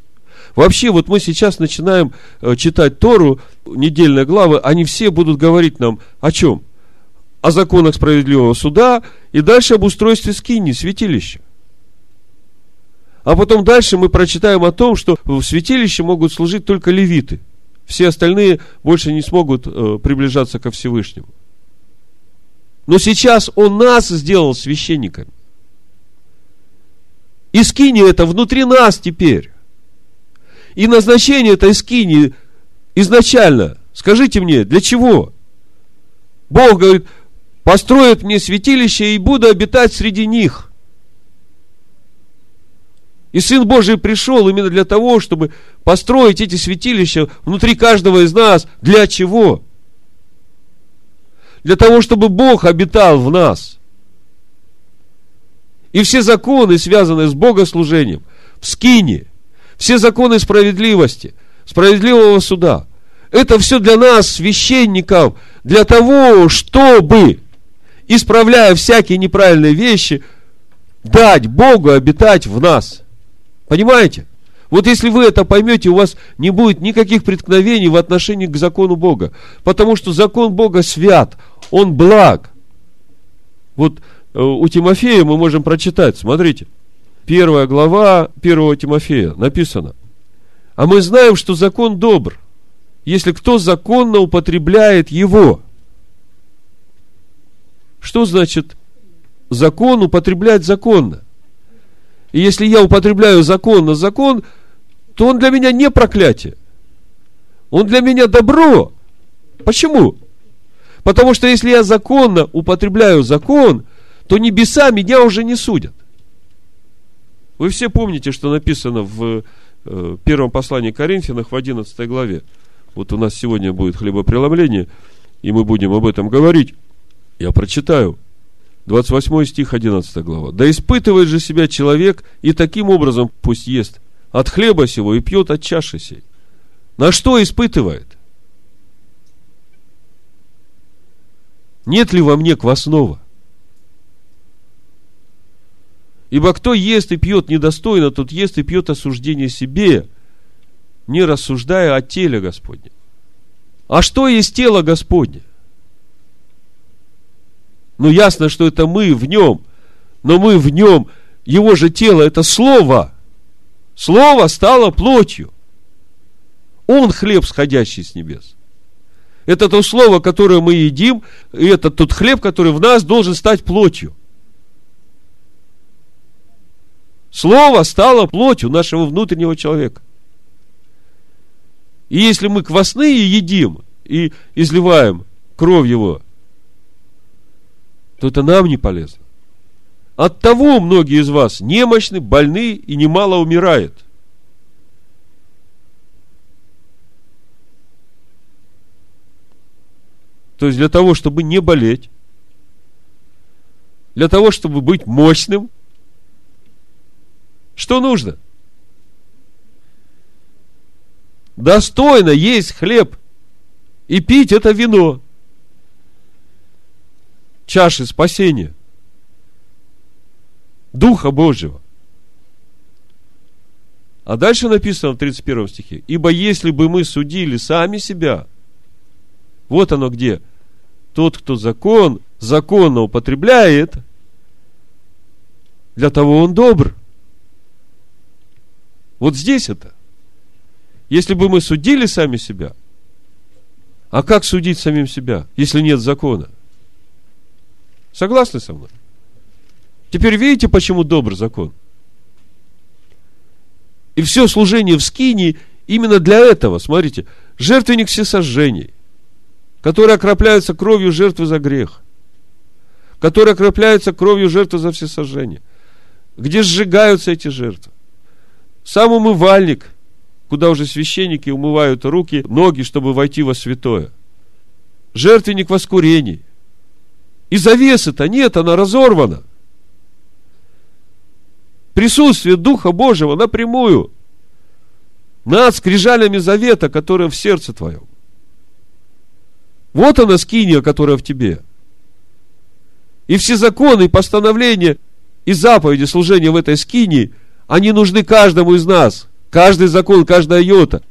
Вообще, вот мы сейчас начинаем э, читать Тору, недельные главы, они все будут говорить нам о чем? О законах справедливого суда и дальше об устройстве скини, святилища. А потом дальше мы прочитаем о том, что в святилище могут служить только левиты. Все остальные больше не смогут э, приближаться ко Всевышнему. Но сейчас Он нас сделал священниками. И скини это внутри нас теперь. И назначение этой скини изначально, скажите мне, для чего? Бог говорит, построят мне святилище и буду обитать среди них. И Сын Божий пришел именно для того, чтобы построить эти святилища внутри каждого из нас. Для чего? Для того, чтобы Бог обитал в нас. И все законы, связанные с богослужением, в скине, все законы справедливости, справедливого суда, это все для нас, священников, для того, чтобы, исправляя всякие неправильные вещи, дать Богу обитать в нас. Понимаете? Вот если вы это поймете, у вас не будет никаких преткновений в отношении к закону Бога. Потому что закон Бога свят, он благ. Вот э, у Тимофея мы можем прочитать, смотрите, первая глава первого Тимофея написано. А мы знаем, что закон добр, если кто законно употребляет его. Что значит закон употреблять законно? И если я употребляю закон на закон, то он для меня не проклятие. Он для меня добро. Почему? Потому что если я законно употребляю закон, то небеса меня уже не судят. Вы все помните, что написано в э, первом послании Коринфянах в 11 главе. Вот у нас сегодня будет хлебопреломление, и мы будем об этом говорить. Я прочитаю. 28 стих, 11 глава. «Да испытывает же себя человек, и таким образом пусть ест от хлеба сего и пьет от чаши сей». На что испытывает? Нет ли во мне квасного? Ибо кто ест и пьет недостойно, тот ест и пьет осуждение себе, не рассуждая о теле Господне. А что есть тело Господне? Ну, ясно, что это мы в нем. Но мы в нем, его же тело, это Слово. Слово стало плотью. Он хлеб, сходящий с небес. Это то слово, которое мы едим, и это тот хлеб, который в нас должен стать плотью. Слово стало плотью нашего внутреннего человека. И если мы квасные едим и изливаем кровь его, то это нам не полезно. От того многие из вас немощны, больны и немало умирает. То есть для того, чтобы не болеть, для того, чтобы быть мощным, что нужно? Достойно есть хлеб и пить это вино чаши спасения, Духа Божьего. А дальше написано в 31 стихе, ибо если бы мы судили сами себя, вот оно где, тот, кто закон, законно употребляет, для того он добр. Вот здесь это. Если бы мы судили сами себя, а как судить самим себя, если нет закона? Согласны со мной? Теперь видите, почему добр закон? И все служение в скинии именно для этого. Смотрите, жертвенник всесожжений, который окропляется кровью жертвы за грех, который окропляется кровью жертвы за всесожжение, где сжигаются эти жертвы. Сам умывальник, куда уже священники умывают руки, ноги, чтобы войти во святое. Жертвенник воскурений. И завесы-то нет, она разорвана. Присутствие Духа Божьего напрямую над скрижалями завета, которые в сердце твоем. Вот она скиния, которая в тебе. И все законы, и постановления, и заповеди служения в этой скинии, они нужны каждому из нас. Каждый закон, каждая йота.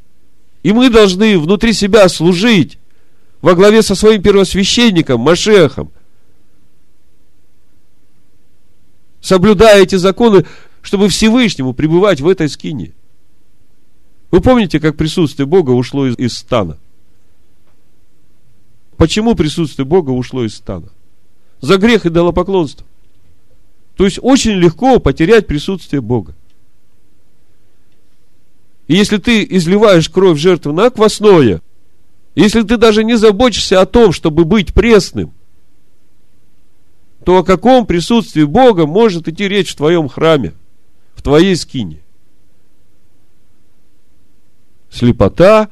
И мы должны внутри себя служить во главе со своим первосвященником, Машехом. Соблюдая эти законы, чтобы Всевышнему пребывать в этой скине. Вы помните, как присутствие Бога ушло из, из стана? Почему присутствие Бога ушло из стана? За грех и идолопоклонство. То есть очень легко потерять присутствие Бога. И если ты изливаешь кровь жертвы на квасное, если ты даже не заботишься о том, чтобы быть пресным, то о каком присутствии Бога может идти речь в твоем храме, в твоей скине? Слепота,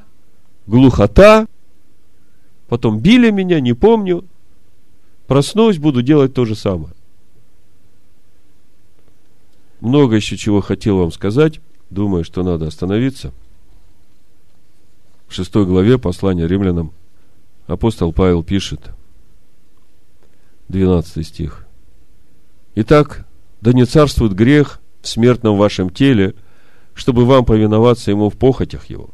глухота, потом били меня, не помню, проснусь, буду делать то же самое. Много еще чего хотел вам сказать, думаю, что надо остановиться. В шестой главе послания римлянам апостол Павел пишет, 12 стих. Итак, да не царствует грех в смертном вашем теле, чтобы вам повиноваться ему в похотях его.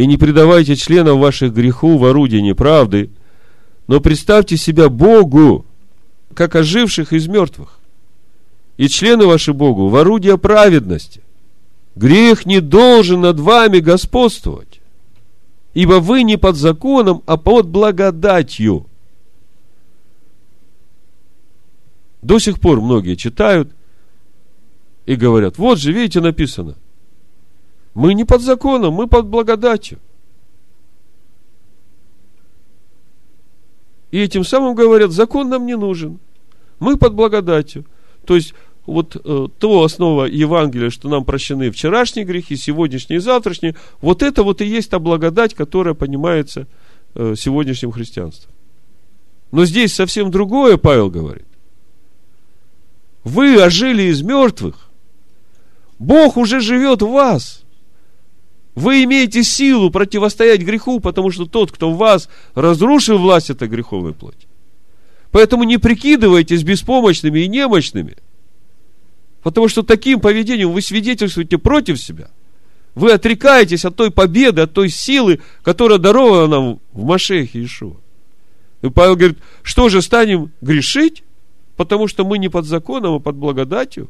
И не предавайте членов ваших греху в орудие неправды, но представьте себя Богу, как оживших из мертвых, и члены ваши Богу в орудие праведности. Грех не должен над вами господствовать, ибо вы не под законом, а под благодатью. До сих пор многие читают и говорят, вот же, видите, написано. Мы не под законом, мы под благодатью. И этим самым говорят, закон нам не нужен. Мы под благодатью. То есть, вот э, то основа Евангелия, что нам прощены вчерашние грехи, сегодняшние и завтрашние, вот это вот и есть та благодать, которая понимается э, сегодняшним христианством. Но здесь совсем другое Павел говорит. Вы ожили из мертвых. Бог уже живет в вас. Вы имеете силу противостоять греху, потому что тот, кто в вас разрушил власть этой греховной плоти. Поэтому не прикидывайтесь беспомощными и немощными. Потому что таким поведением вы свидетельствуете против себя. Вы отрекаетесь от той победы, от той силы, которая дарована нам в Машехе Иешуа. И Павел говорит, что же станем грешить? Потому что мы не под законом, а под благодатью?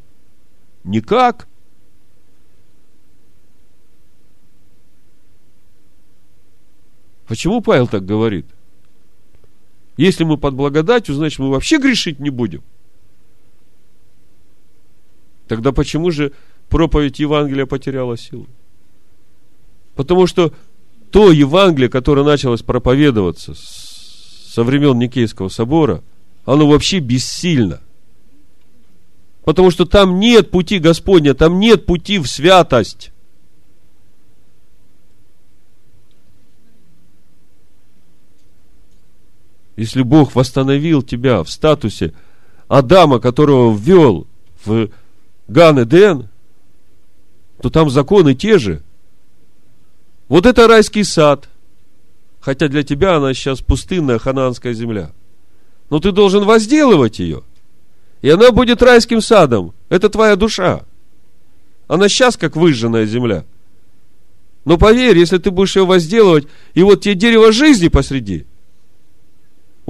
Никак. Почему Павел так говорит? Если мы под благодатью, значит, мы вообще грешить не будем. Тогда почему же проповедь Евангелия потеряла силу? Потому что то Евангелие, которое началось проповедоваться со времен Никейского собора – оно вообще бессильно. Потому что там нет пути Господня, там нет пути в святость. Если Бог восстановил тебя в статусе Адама, которого ввел в Ган Эден, то там законы те же. Вот это райский сад. Хотя для тебя она сейчас пустынная ханаанская земля – но ты должен возделывать ее. И она будет райским садом. Это твоя душа. Она сейчас как выжженная земля. Но поверь, если ты будешь ее возделывать, и вот тебе дерево жизни посреди,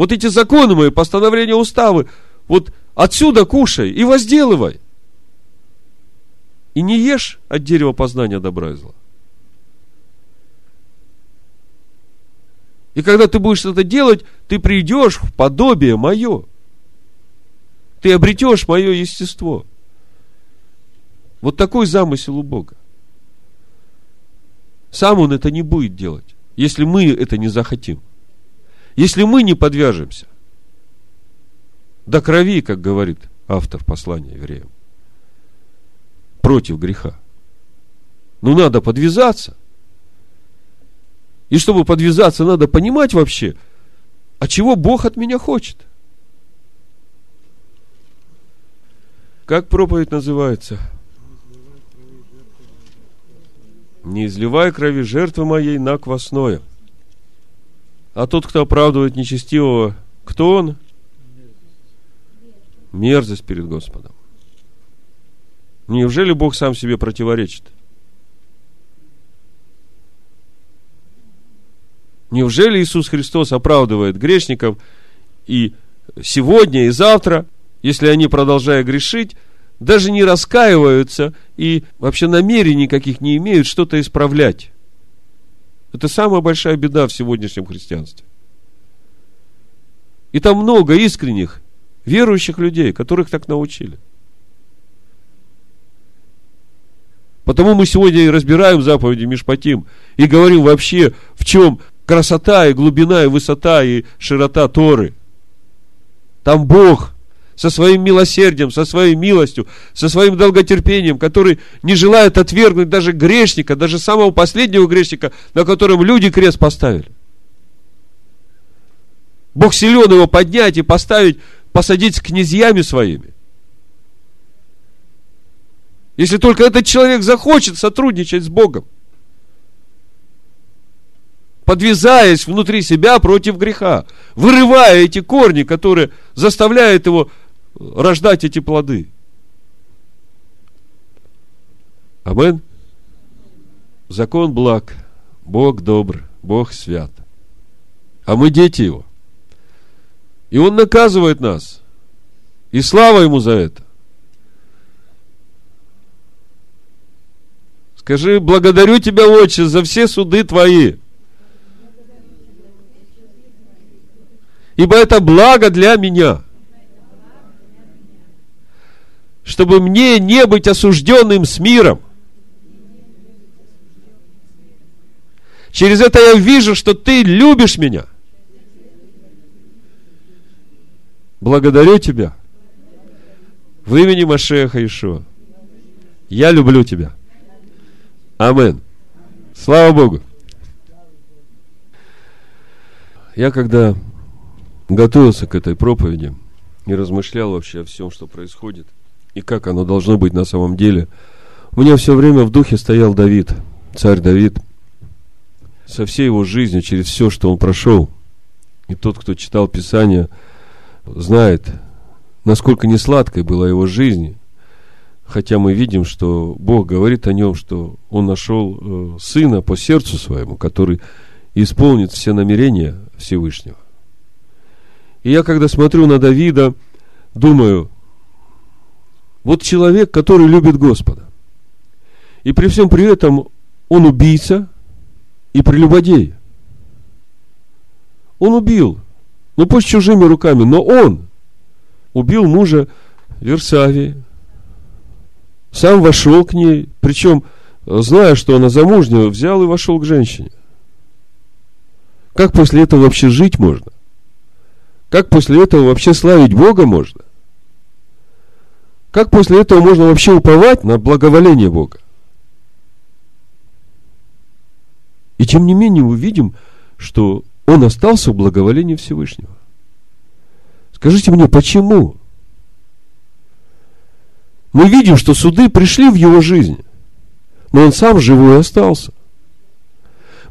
вот эти законы мои, постановления уставы, вот отсюда кушай и возделывай. И не ешь от дерева познания добра и зла. И когда ты будешь это делать, ты придешь в подобие мое. Ты обретешь мое естество. Вот такой замысел у Бога. Сам Он это не будет делать, если мы это не захотим. Если мы не подвяжемся до крови, как говорит автор послания евреям, против греха. Ну, надо подвязаться. И чтобы подвязаться, надо понимать вообще, а чего Бог от меня хочет. Как проповедь называется? Не изливай крови жертвы моей на квасное. А тот, кто оправдывает нечестивого, кто он? Мерзость перед Господом. Неужели Бог сам себе противоречит? Неужели Иисус Христос оправдывает грешников и сегодня, и завтра, если они, продолжая грешить, даже не раскаиваются и вообще намерений никаких не имеют что-то исправлять? Это самая большая беда в сегодняшнем христианстве. И там много искренних, верующих людей, которых так научили. Потому мы сегодня и разбираем заповеди Мишпатим и говорим вообще, в чем красота и глубина и высота и широта Торы. Там Бог со своим милосердием, со своей милостью, со своим долготерпением, который не желает отвергнуть даже грешника, даже самого последнего грешника, на котором люди крест поставили. Бог силен его поднять и поставить, посадить с князьями своими. Если только этот человек захочет сотрудничать с Богом подвязаясь внутри себя против греха, вырывая эти корни, которые заставляют его рождать эти плоды. Амен. Закон благ, Бог добр, Бог свят. А мы дети Его. И Он наказывает нас. И слава Ему за это. Скажи, благодарю Тебя, Отче, за все суды Твои. ибо это благо для меня. Чтобы мне не быть осужденным с миром. Через это я вижу, что ты любишь меня. Благодарю тебя. В имени Машеха Ишуа. Я люблю тебя. Амен. Слава Богу. Я когда готовился к этой проповеди и размышлял вообще о всем, что происходит, и как оно должно быть на самом деле, у меня все время в духе стоял Давид, царь Давид, со всей его жизнью, через все, что он прошел. И тот, кто читал Писание, знает, насколько несладкой была его жизнь, хотя мы видим, что Бог говорит о нем, что он нашел э, сына по сердцу своему, который исполнит все намерения Всевышнего. И я, когда смотрю на Давида, думаю, вот человек, который любит Господа. И при всем при этом он убийца и прелюбодей. Он убил, ну пусть чужими руками, но он убил мужа Версавии, сам вошел к ней, причем, зная, что она замужняя, взял и вошел к женщине. Как после этого вообще жить можно? Как после этого вообще славить Бога можно? Как после этого можно вообще уповать на благоволение Бога? И тем не менее мы видим, что он остался в благоволении Всевышнего. Скажите мне, почему? Мы видим, что суды пришли в его жизнь, но он сам живой остался.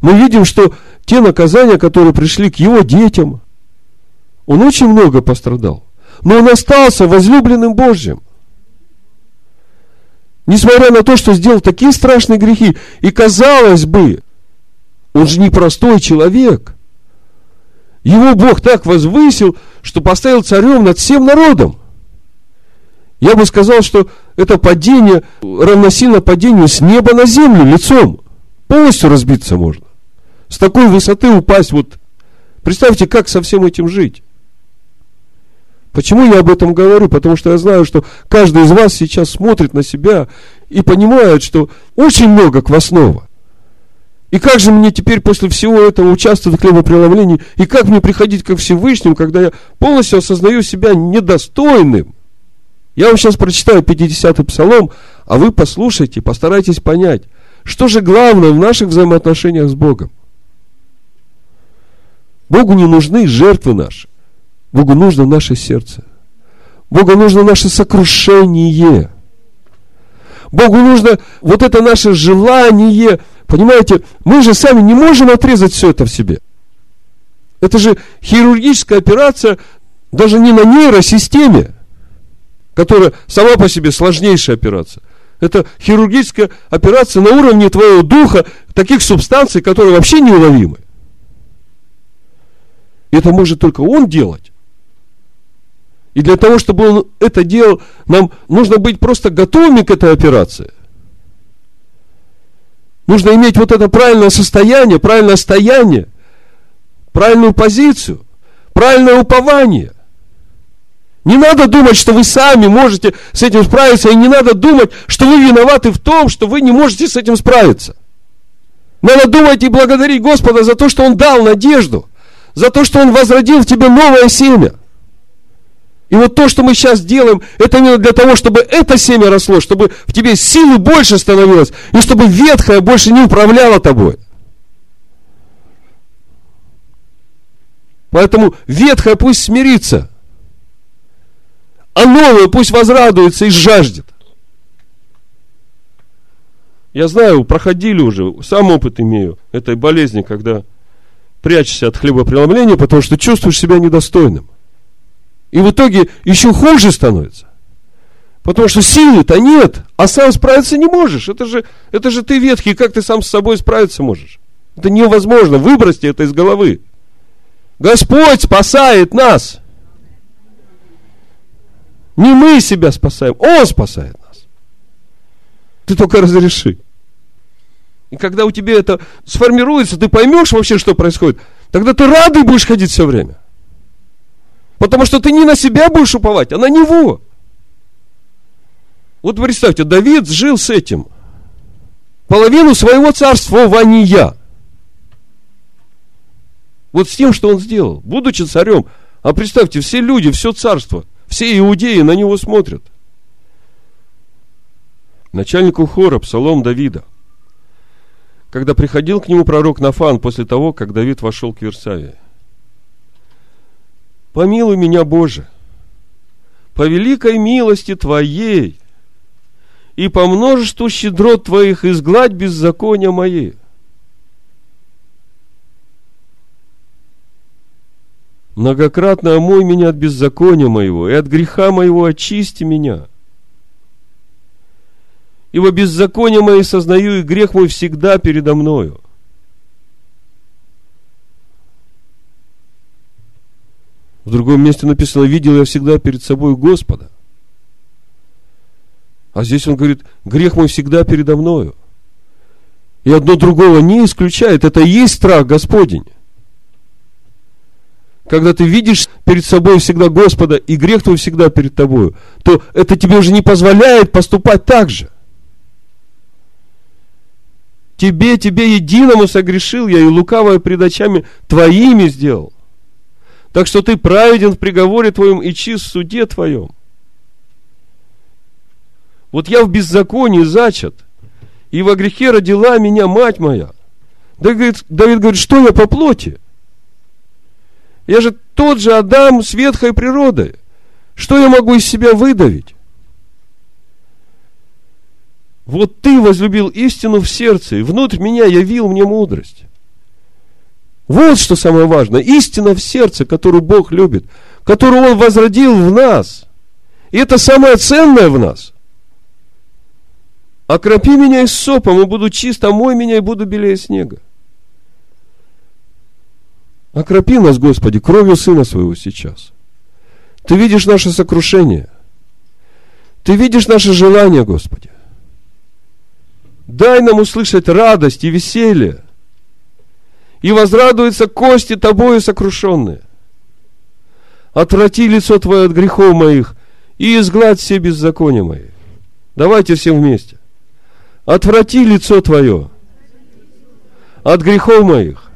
Мы видим, что те наказания, которые пришли к его детям, он очень много пострадал. Но он остался возлюбленным Божьим. Несмотря на то, что сделал такие страшные грехи. И казалось бы, он же не простой человек. Его Бог так возвысил, что поставил царем над всем народом. Я бы сказал, что это падение равносильно падению с неба на землю лицом. Полностью разбиться можно. С такой высоты упасть. Вот представьте, как со всем этим жить. Почему я об этом говорю? Потому что я знаю, что каждый из вас сейчас смотрит на себя и понимает, что очень много квасного. И как же мне теперь после всего этого участвовать в хлебопреломлении? И как мне приходить ко Всевышнему, когда я полностью осознаю себя недостойным? Я вам сейчас прочитаю 50-й псалом, а вы послушайте, постарайтесь понять, что же главное в наших взаимоотношениях с Богом? Богу не нужны жертвы наши. Богу нужно наше сердце. Богу нужно наше сокрушение. Богу нужно вот это наше желание. Понимаете, мы же сами не можем отрезать все это в себе. Это же хирургическая операция даже не на нейросистеме, которая сама по себе сложнейшая операция. Это хирургическая операция на уровне твоего духа, таких субстанций, которые вообще неуловимы. Это может только он делать. И для того, чтобы он это делал, нам нужно быть просто готовыми к этой операции. Нужно иметь вот это правильное состояние, правильное стояние, правильную позицию, правильное упование. Не надо думать, что вы сами можете с этим справиться, и не надо думать, что вы виноваты в том, что вы не можете с этим справиться. Надо думать и благодарить Господа за то, что Он дал надежду, за то, что Он возродил в тебе новое семя. И вот то, что мы сейчас делаем, это именно для того, чтобы это семя росло, чтобы в тебе силы больше становилось, и чтобы ветхое больше не управляло тобой. Поэтому ветхое пусть смирится, а новое пусть возрадуется и жаждет. Я знаю, проходили уже, сам опыт имею этой болезни, когда прячешься от хлебопреломления, потому что чувствуешь себя недостойным. И в итоге еще хуже становится. Потому что силы-то нет, а сам справиться не можешь. Это же, это же ты ветхий, как ты сам с собой справиться можешь? Это невозможно. Выбросьте это из головы. Господь спасает нас. Не мы себя спасаем, Он спасает нас. Ты только разреши. И когда у тебя это сформируется, ты поймешь вообще, что происходит, тогда ты радый будешь ходить все время. Потому что ты не на себя будешь уповать, а на него. Вот представьте, Давид жил с этим. Половину своего царствования. Вот с тем, что он сделал, будучи царем. А представьте, все люди, все царство, все иудеи на него смотрят. Начальнику хора, псалом Давида. Когда приходил к нему пророк Нафан после того, как Давид вошел к Версавии – Помилуй меня, Боже, по великой милости Твоей и по множеству щедрот Твоих изгладь беззакония мои. Многократно омой меня от беззакония моего, и от греха моего очисти меня. Ибо беззаконие мои сознаю, и грех мой всегда передо мною. В другом месте написано, видел я всегда перед собой Господа. А здесь он говорит, грех мой всегда передо мною. И одно другого не исключает. Это и есть страх Господень. Когда ты видишь перед собой всегда Господа, и грех твой всегда перед тобою, то это тебе уже не позволяет поступать так же. Тебе, тебе единому согрешил я, и лукавое пред очами твоими сделал. Так что ты праведен в приговоре твоем и чист в суде твоем. Вот я в беззаконии зачат, и во грехе родила меня мать моя. Да, говорит, Давид говорит, что я по плоти? Я же тот же Адам с ветхой природой. Что я могу из себя выдавить? Вот ты возлюбил истину в сердце, и внутрь меня явил мне мудрость. Вот что самое важное. Истина в сердце, которую Бог любит, которую Он возродил в нас. И это самое ценное в нас. Окропи меня из сопом, и буду чист, омой меня, и буду белее снега. Окропи нас, Господи, кровью Сына Своего сейчас. Ты видишь наше сокрушение. Ты видишь наше желание, Господи. Дай нам услышать радость и веселье и возрадуются кости тобою сокрушенные. Отврати лицо твое от грехов моих и изгладь все беззакония мои. Давайте всем вместе. Отврати лицо твое от грехов моих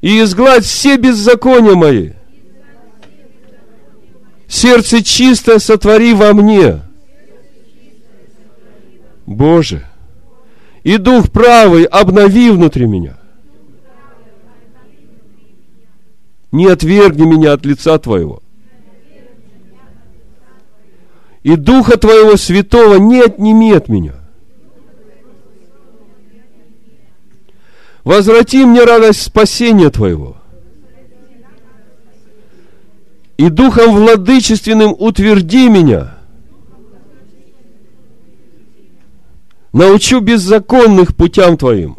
и изгладь все беззакония мои. Сердце чистое сотвори во мне. Боже, И Дух правый обнови внутри меня. Не отвергни меня от лица Твоего. И Духа Твоего Святого не отними от меня. Возврати мне радость спасения Твоего. И Духом Владычественным утверди меня. Научу беззаконных путям Твоим.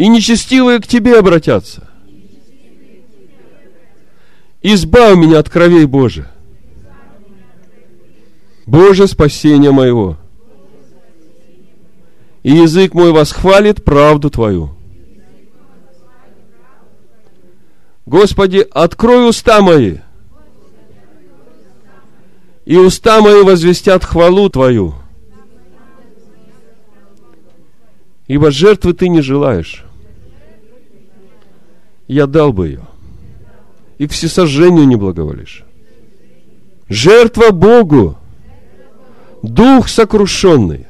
И нечестивые к Тебе обратятся. Избавь меня от кровей Божия. Боже, спасение моего. И язык мой восхвалит правду Твою. Господи, открой уста мои, и уста мои возвестят хвалу Твою. Ибо жертвы Ты не желаешь. Я дал бы ее. И к всесожжению не благоволишь. Жертва Богу дух сокрушенный,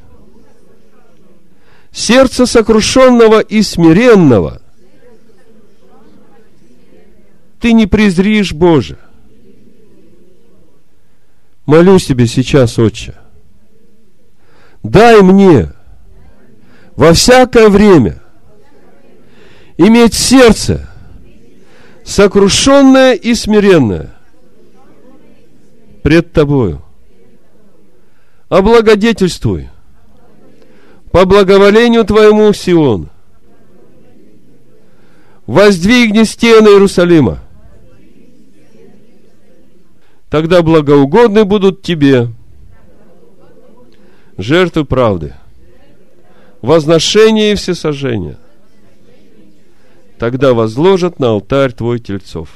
сердце сокрушенного и смиренного, ты не презришь Боже. Молюсь тебе сейчас, Отче, дай мне во всякое время иметь сердце сокрушенное и смиренное пред Тобою – облагодетельствуй по благоволению Твоему, Сион. Воздвигни стены Иерусалима. Тогда благоугодны будут Тебе жертвы правды, возношение и всесожжение. Тогда возложат на алтарь Твой тельцов.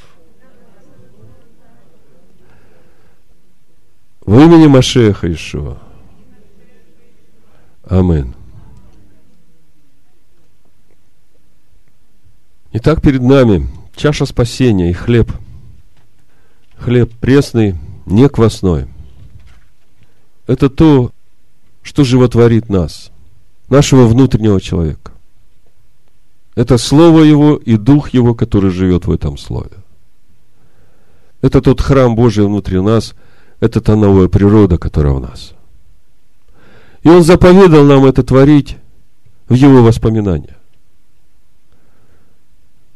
В имени Машеха Ишуа. Амин. Итак, перед нами чаша спасения и хлеб. Хлеб пресный, не квасной. Это то, что животворит нас, нашего внутреннего человека. Это Слово Его и Дух Его, который живет в этом Слове. Это тот храм Божий внутри нас, это та новая природа, которая в нас – и Он заповедал нам это творить в Его воспоминания.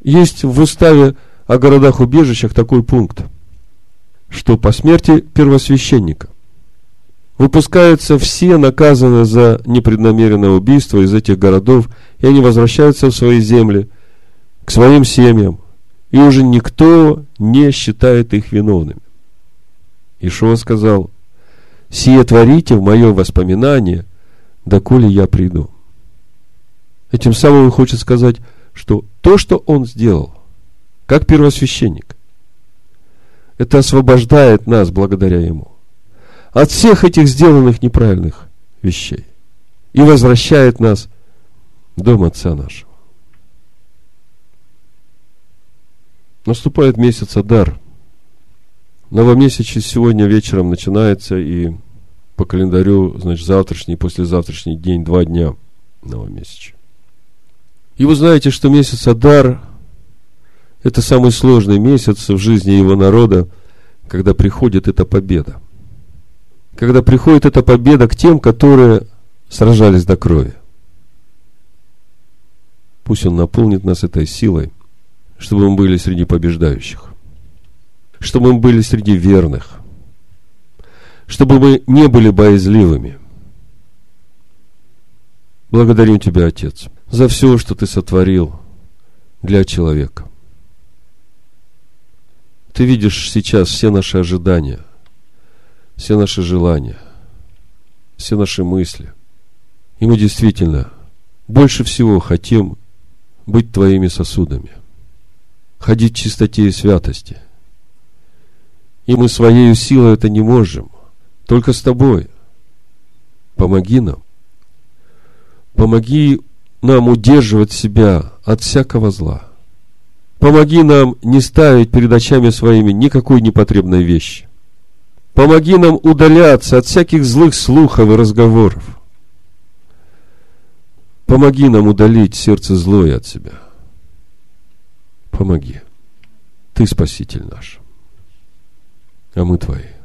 Есть в уставе о городах-убежищах такой пункт, что по смерти первосвященника выпускаются все наказанные за непреднамеренное убийство из этих городов, и они возвращаются в свои земли, к своим семьям, и уже никто не считает их виновными. Ишуа сказал, сие творите в мое воспоминание, доколе я приду. Этим самым он хочет сказать, что то, что он сделал, как первосвященник, это освобождает нас благодаря ему от всех этих сделанных неправильных вещей и возвращает нас в дом Отца нашего. Наступает месяц Адар – Новомесячие сегодня вечером начинается, и по календарю, значит, завтрашний, послезавтрашний день, два дня новомесячия. И вы знаете, что месяц Адар – это самый сложный месяц в жизни его народа, когда приходит эта победа. Когда приходит эта победа к тем, которые сражались до крови. Пусть Он наполнит нас этой силой, чтобы мы были среди побеждающих чтобы мы были среди верных, чтобы мы не были боязливыми. Благодарю Тебя, Отец, за все, что Ты сотворил для человека. Ты видишь сейчас все наши ожидания, все наши желания, все наши мысли. И мы действительно больше всего хотим быть Твоими сосудами, ходить в чистоте и святости – и мы своей силой это не можем. Только с тобой. Помоги нам. Помоги нам удерживать себя от всякого зла. Помоги нам не ставить перед очами своими никакой непотребной вещи. Помоги нам удаляться от всяких злых слухов и разговоров. Помоги нам удалить сердце злое от себя. Помоги. Ты Спаситель наш, а мы Твои.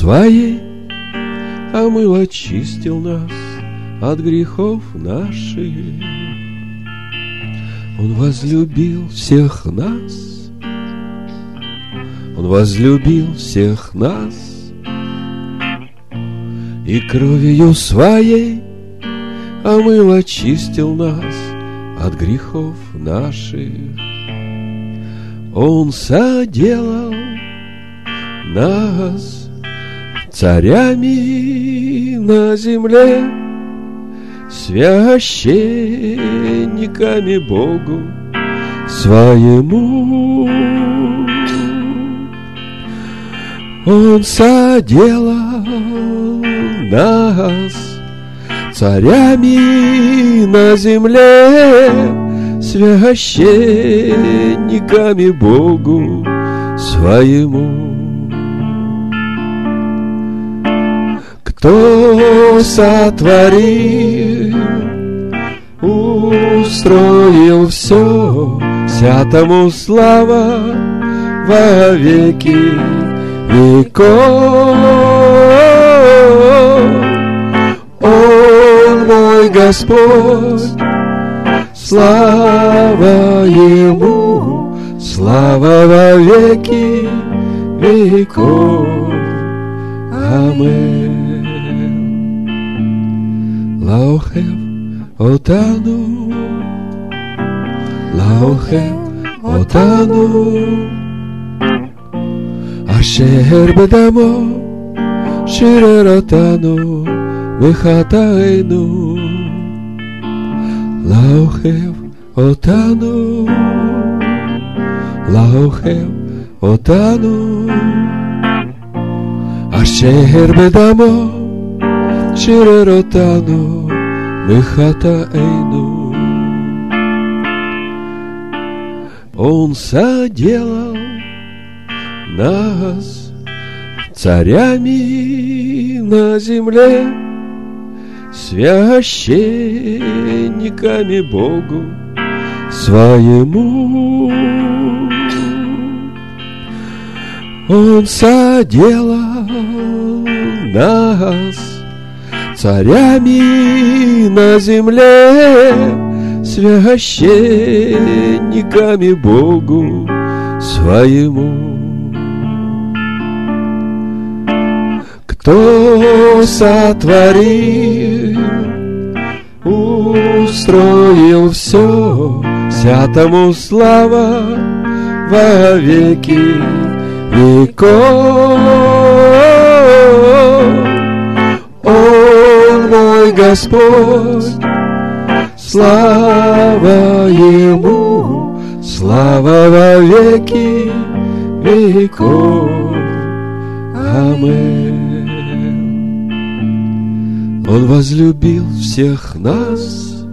Своей омыл, очистил нас от грехов наших. Он возлюбил всех нас, Он возлюбил всех нас, И кровью своей омыл, очистил нас от грехов наших. Он соделал нас царями на земле, священниками Богу своему. Он соделал нас царями на земле, священниками Богу своему. Кто сотворил, устроил все, вся тому слава во веки веков. Он мой Господь, слава Ему, слава во веки веков. Амин. לאוכב אותנו, לאוכב אותנו, אשר בדמו שרר אותנו מחטאינו, לאוכב אותנו, לאוכב אותנו, אשר בדמו שרר אותנו Выхата Эйну Он соделал нас Царями на земле Священниками Богу своему. Он соделал нас царями на земле, священниками Богу своему. Кто сотворил, устроил все, вся тому слава во веки веков. Господь, слава Ему, слава во веки веков. Аминь. Он возлюбил всех нас,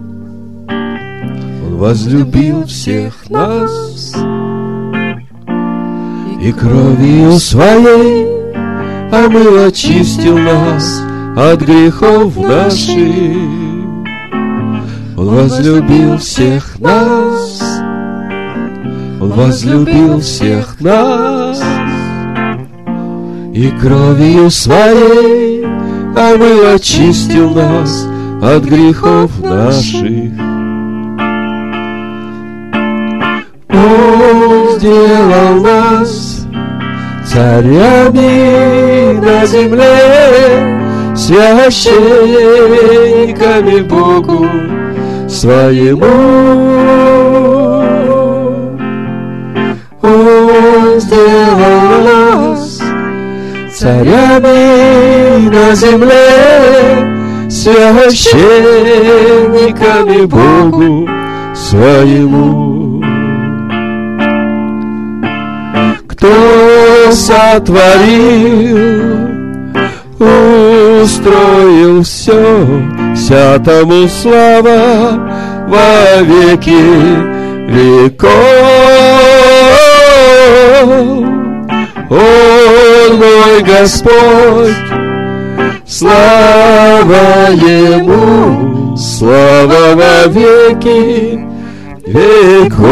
возлюбил всех нас и кровью своей омыл, очистил нас от грехов наших. Он возлюбил всех нас, Он возлюбил всех нас, и кровью своей омыл, очистил нас от грехов наших. Он сделал нас царями на земле, священниками Богу своему. Он сделал нас царями на земле, священниками Богу своему. Кто сотворил, устроил все, вся тому слава во веки веков. Он мой Господь, Слава Ему, слава во веки веков.